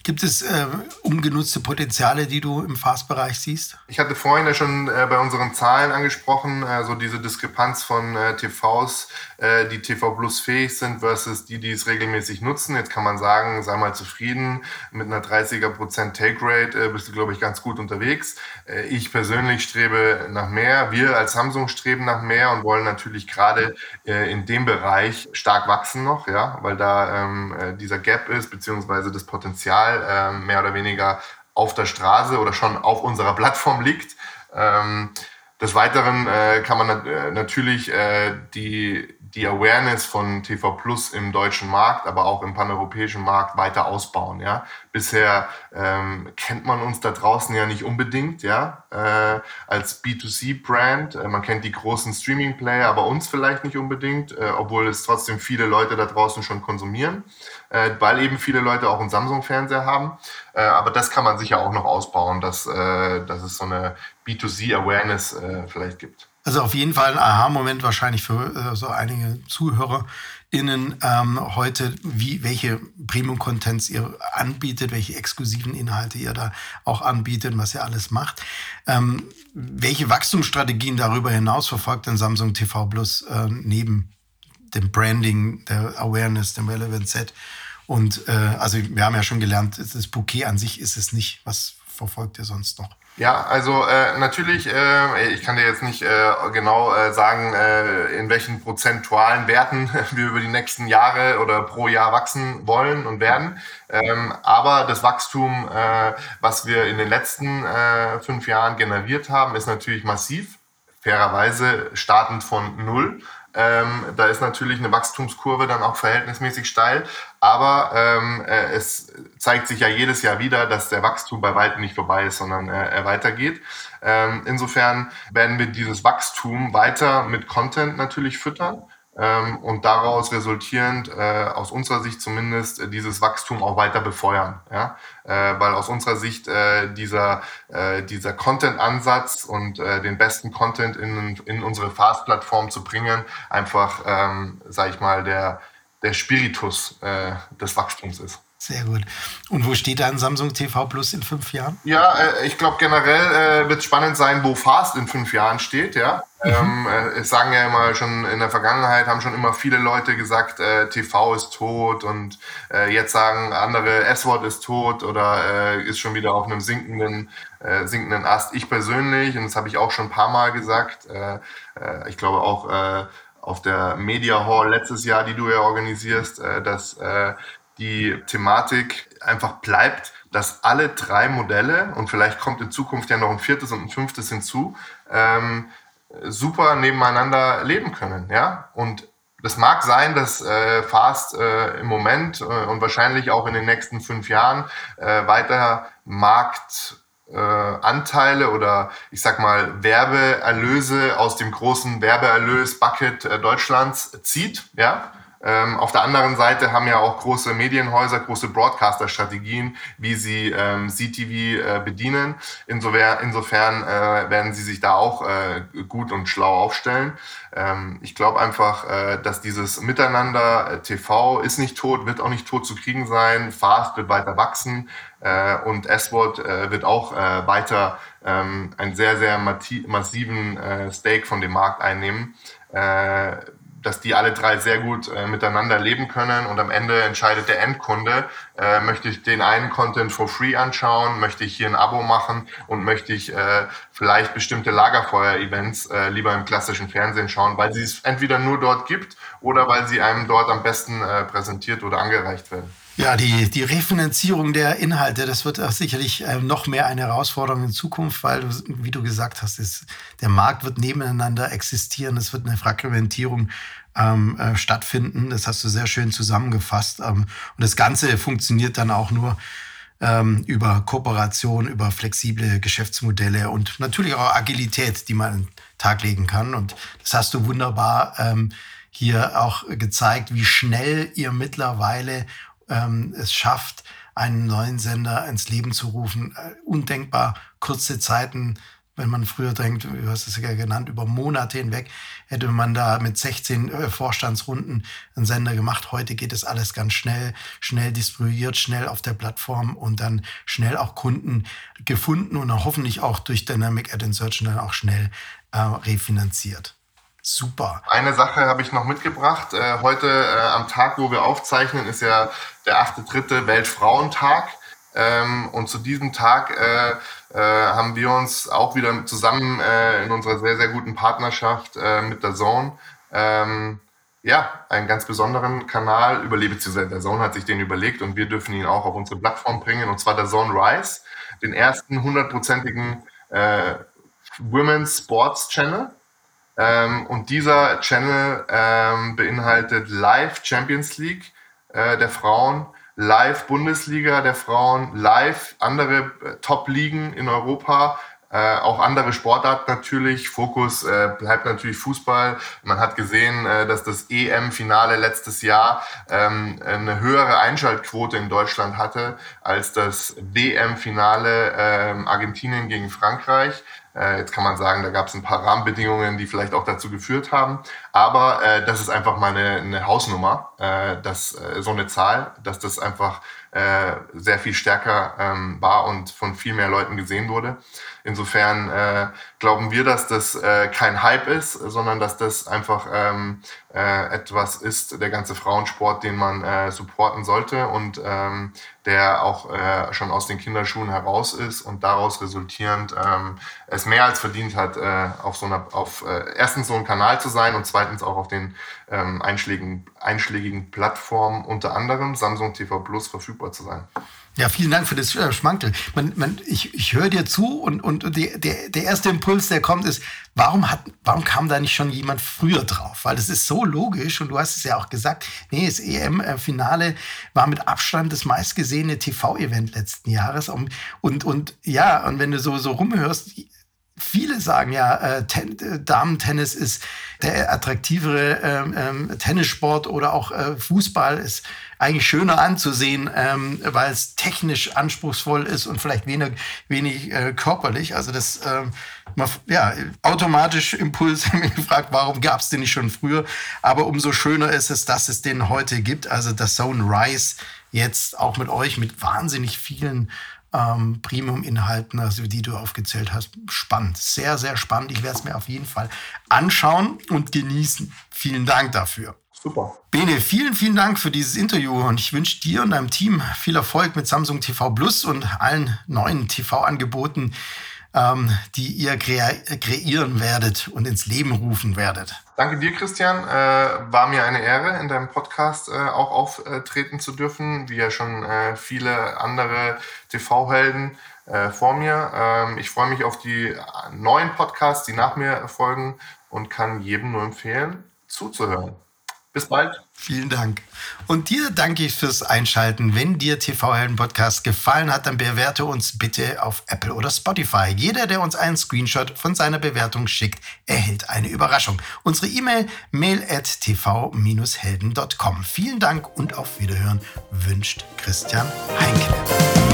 Gibt es äh, ungenutzte Potenziale, die du im Fast-Bereich siehst? Ich hatte vorhin ja schon äh, bei unseren Zahlen angesprochen, also diese Diskrepanz von äh, TVs, äh, die TV Plus fähig sind versus die, die es regelmäßig nutzen. Jetzt kann man sagen, sei mal zufrieden, mit einer 30er Prozent Take Rate äh, bist du, glaube ich, ganz gut unterwegs. Ich persönlich strebe nach mehr. Wir als Samsung streben nach mehr und wollen natürlich gerade in dem Bereich stark wachsen noch, ja, weil da ähm, dieser Gap ist, beziehungsweise das Potenzial äh, mehr oder weniger auf der Straße oder schon auf unserer Plattform liegt. Ähm, des Weiteren äh, kann man nat äh, natürlich äh, die, die Awareness von TV Plus im deutschen Markt, aber auch im paneuropäischen Markt weiter ausbauen. Ja? Bisher ähm, kennt man uns da draußen ja nicht unbedingt ja? Äh, als B2C-Brand. Äh, man kennt die großen Streaming-Player, aber uns vielleicht nicht unbedingt, äh, obwohl es trotzdem viele Leute da draußen schon konsumieren äh, weil eben viele Leute auch einen Samsung-Fernseher haben. Äh, aber das kann man sicher auch noch ausbauen, dass, äh, dass es so eine B2C-Awareness äh, vielleicht gibt. Also auf jeden Fall ein Aha-Moment wahrscheinlich für äh, so einige ZuhörerInnen ähm, heute, wie, welche Premium-Contents ihr anbietet, welche exklusiven Inhalte ihr da auch anbietet, was ihr alles macht. Ähm, welche Wachstumsstrategien darüber hinaus verfolgt denn Samsung TV Plus äh, neben dem Branding, der Awareness, dem Relevant Set. Und äh, also wir haben ja schon gelernt, das Bouquet an sich ist es nicht. Was verfolgt ihr sonst noch? Ja, also äh, natürlich, äh, ich kann dir jetzt nicht äh, genau äh, sagen, äh, in welchen prozentualen Werten <laughs> wir über die nächsten Jahre oder pro Jahr wachsen wollen und werden. Ähm, aber das Wachstum, äh, was wir in den letzten fünf Jahren generiert haben, ist natürlich massiv. Fairerweise startend von null. Ähm, da ist natürlich eine Wachstumskurve dann auch verhältnismäßig steil. Aber ähm, äh, es zeigt sich ja jedes Jahr wieder, dass der Wachstum bei weitem nicht vorbei ist, sondern äh, er weitergeht. Ähm, insofern werden wir dieses Wachstum weiter mit Content natürlich füttern. Ähm, und daraus resultierend, äh, aus unserer Sicht zumindest, dieses Wachstum auch weiter befeuern. Ja? Äh, weil aus unserer Sicht äh, dieser, äh, dieser Content-Ansatz und äh, den besten Content in, in unsere Fast-Plattform zu bringen, einfach, ähm, sage ich mal, der, der Spiritus äh, des Wachstums ist. Sehr gut. Und wo steht dann Samsung TV Plus in fünf Jahren? Ja, äh, ich glaube generell äh, wird es spannend sein, wo Fast in fünf Jahren steht. Ja, mhm. ähm, äh, es sagen ja immer schon in der Vergangenheit haben schon immer viele Leute gesagt, äh, TV ist tot und äh, jetzt sagen andere, S-Wort ist tot oder äh, ist schon wieder auf einem sinkenden sinkenden Ast. Ich persönlich und das habe ich auch schon ein paar Mal gesagt. ich glaube auch auf der Media Hall letztes Jahr, die du ja organisierst, dass die Thematik einfach bleibt, dass alle drei Modelle, und vielleicht kommt in Zukunft ja noch ein viertes und ein fünftes hinzu, ähm, super nebeneinander leben können. Ja? Und das mag sein, dass äh, Fast äh, im Moment äh, und wahrscheinlich auch in den nächsten fünf Jahren äh, weiter Marktanteile äh, oder ich sag mal Werbeerlöse aus dem großen Werbeerlös-Bucket äh, Deutschlands zieht. Ja? Ähm, auf der anderen Seite haben ja auch große Medienhäuser, große Broadcaster-Strategien, wie sie ähm, CTV äh, bedienen. Insofern, insofern äh, werden sie sich da auch äh, gut und schlau aufstellen. Ähm, ich glaube einfach, äh, dass dieses Miteinander äh, TV ist nicht tot, wird auch nicht tot zu kriegen sein. Fast wird weiter wachsen äh, und S-Word wird auch weiter ähm, einen sehr, sehr massiven Stake von dem Markt einnehmen dass die alle drei sehr gut äh, miteinander leben können und am Ende entscheidet der Endkunde, äh, möchte ich den einen Content for free anschauen, möchte ich hier ein Abo machen und möchte ich äh, vielleicht bestimmte Lagerfeuer-Events äh, lieber im klassischen Fernsehen schauen, weil sie es entweder nur dort gibt oder weil sie einem dort am besten äh, präsentiert oder angereicht werden. Ja, die, die Refinanzierung der Inhalte, das wird auch sicherlich äh, noch mehr eine Herausforderung in Zukunft, weil, wie du gesagt hast, ist, der Markt wird nebeneinander existieren, es wird eine Fragmentierung ähm, äh, stattfinden. Das hast du sehr schön zusammengefasst. Ähm, und das Ganze funktioniert dann auch nur ähm, über Kooperation, über flexible Geschäftsmodelle und natürlich auch Agilität, die man an Tag legen kann. Und das hast du wunderbar ähm, hier auch gezeigt, wie schnell ihr mittlerweile ähm, es schafft, einen neuen Sender ins Leben zu rufen. Äh, undenkbar kurze Zeiten wenn man früher denkt, du hast es ja genannt, über Monate hinweg hätte man da mit 16 äh, Vorstandsrunden einen Sender gemacht. Heute geht es alles ganz schnell, schnell distribuiert, schnell auf der Plattform und dann schnell auch Kunden gefunden und hoffentlich auch durch Dynamic Ad Insertion dann auch schnell äh, refinanziert. Super. Eine Sache habe ich noch mitgebracht. Äh, heute äh, am Tag, wo wir aufzeichnen, ist ja der 8.3. Weltfrauentag. Ähm, und zu diesem Tag äh, äh, haben wir uns auch wieder zusammen äh, in unserer sehr, sehr guten Partnerschaft mit der Zone ähm, ja, einen ganz besonderen Kanal überlegt, beziehungsweise der Zone hat sich den überlegt und wir dürfen ihn auch auf unsere Plattform bringen, und zwar der Zone Rise, den ersten hundertprozentigen Women's Sports Channel. Ähm, und dieser Channel ähm, beinhaltet Live Champions League äh, der Frauen, live Bundesliga der Frauen, live andere äh, Top-Ligen in Europa, äh, auch andere Sportarten natürlich. Fokus äh, bleibt natürlich Fußball. Man hat gesehen, äh, dass das EM-Finale letztes Jahr ähm, eine höhere Einschaltquote in Deutschland hatte als das WM-Finale ähm, Argentinien gegen Frankreich. Äh, jetzt kann man sagen, da gab es ein paar Rahmenbedingungen, die vielleicht auch dazu geführt haben. Aber äh, das ist einfach mal eine, eine Hausnummer, äh, dass äh, so eine Zahl, dass das einfach äh, sehr viel stärker ähm, war und von viel mehr Leuten gesehen wurde. Insofern äh, glauben wir, dass das äh, kein Hype ist, sondern dass das einfach ähm, äh, etwas ist, der ganze Frauensport, den man äh, supporten sollte und ähm, der auch äh, schon aus den Kinderschuhen heraus ist und daraus resultierend ähm, es mehr als verdient hat, äh, auf so einer, auf äh, erstens so ein Kanal zu sein und zweitens auch auf den ähm, einschlägigen, einschlägigen Plattformen, unter anderem Samsung TV Plus, verfügbar zu sein. Ja, vielen Dank für das äh, Schmankel. Man, man, ich ich höre dir zu und, und die, der, der erste Impuls, der kommt, ist, warum, hat, warum kam da nicht schon jemand früher drauf? Weil das ist so logisch und du hast es ja auch gesagt, nee, das EM-Finale war mit Abstand das meistgesehene TV-Event letzten Jahres. Und, und, und ja, und wenn du so, so rumhörst, Viele sagen ja, äh, Ten äh, Damen-Tennis ist der attraktivere ähm, ähm, Tennissport oder auch äh, Fußball ist eigentlich schöner anzusehen, ähm, weil es technisch anspruchsvoll ist und vielleicht wenig, wenig äh, körperlich. Also das, ähm, ja, automatisch Impuls gefragt, warum gab es den nicht schon früher? Aber umso schöner ist es, dass es den heute gibt. Also das Zone Rise jetzt auch mit euch, mit wahnsinnig vielen ähm, Premium-Inhalten, also die du aufgezählt hast. Spannend, sehr, sehr spannend. Ich werde es mir auf jeden Fall anschauen und genießen. Vielen Dank dafür. Super. Bene, vielen, vielen Dank für dieses Interview und ich wünsche dir und deinem Team viel Erfolg mit Samsung TV Plus und allen neuen TV-Angeboten, ähm, die ihr kre kreieren werdet und ins Leben rufen werdet. Danke dir, Christian. Äh, war mir eine Ehre, in deinem Podcast äh, auch auftreten zu dürfen, wie ja schon äh, viele andere TV-Helden äh, vor mir. Ähm, ich freue mich auf die neuen Podcasts, die nach mir folgen und kann jedem nur empfehlen, zuzuhören. Bis bald. Vielen Dank. Und dir danke ich fürs Einschalten. Wenn dir TV Helden Podcast gefallen hat, dann bewerte uns bitte auf Apple oder Spotify. Jeder, der uns einen Screenshot von seiner Bewertung schickt, erhält eine Überraschung. Unsere E-Mail mail at tv-helden.com. Vielen Dank und auf Wiederhören wünscht Christian Heinken.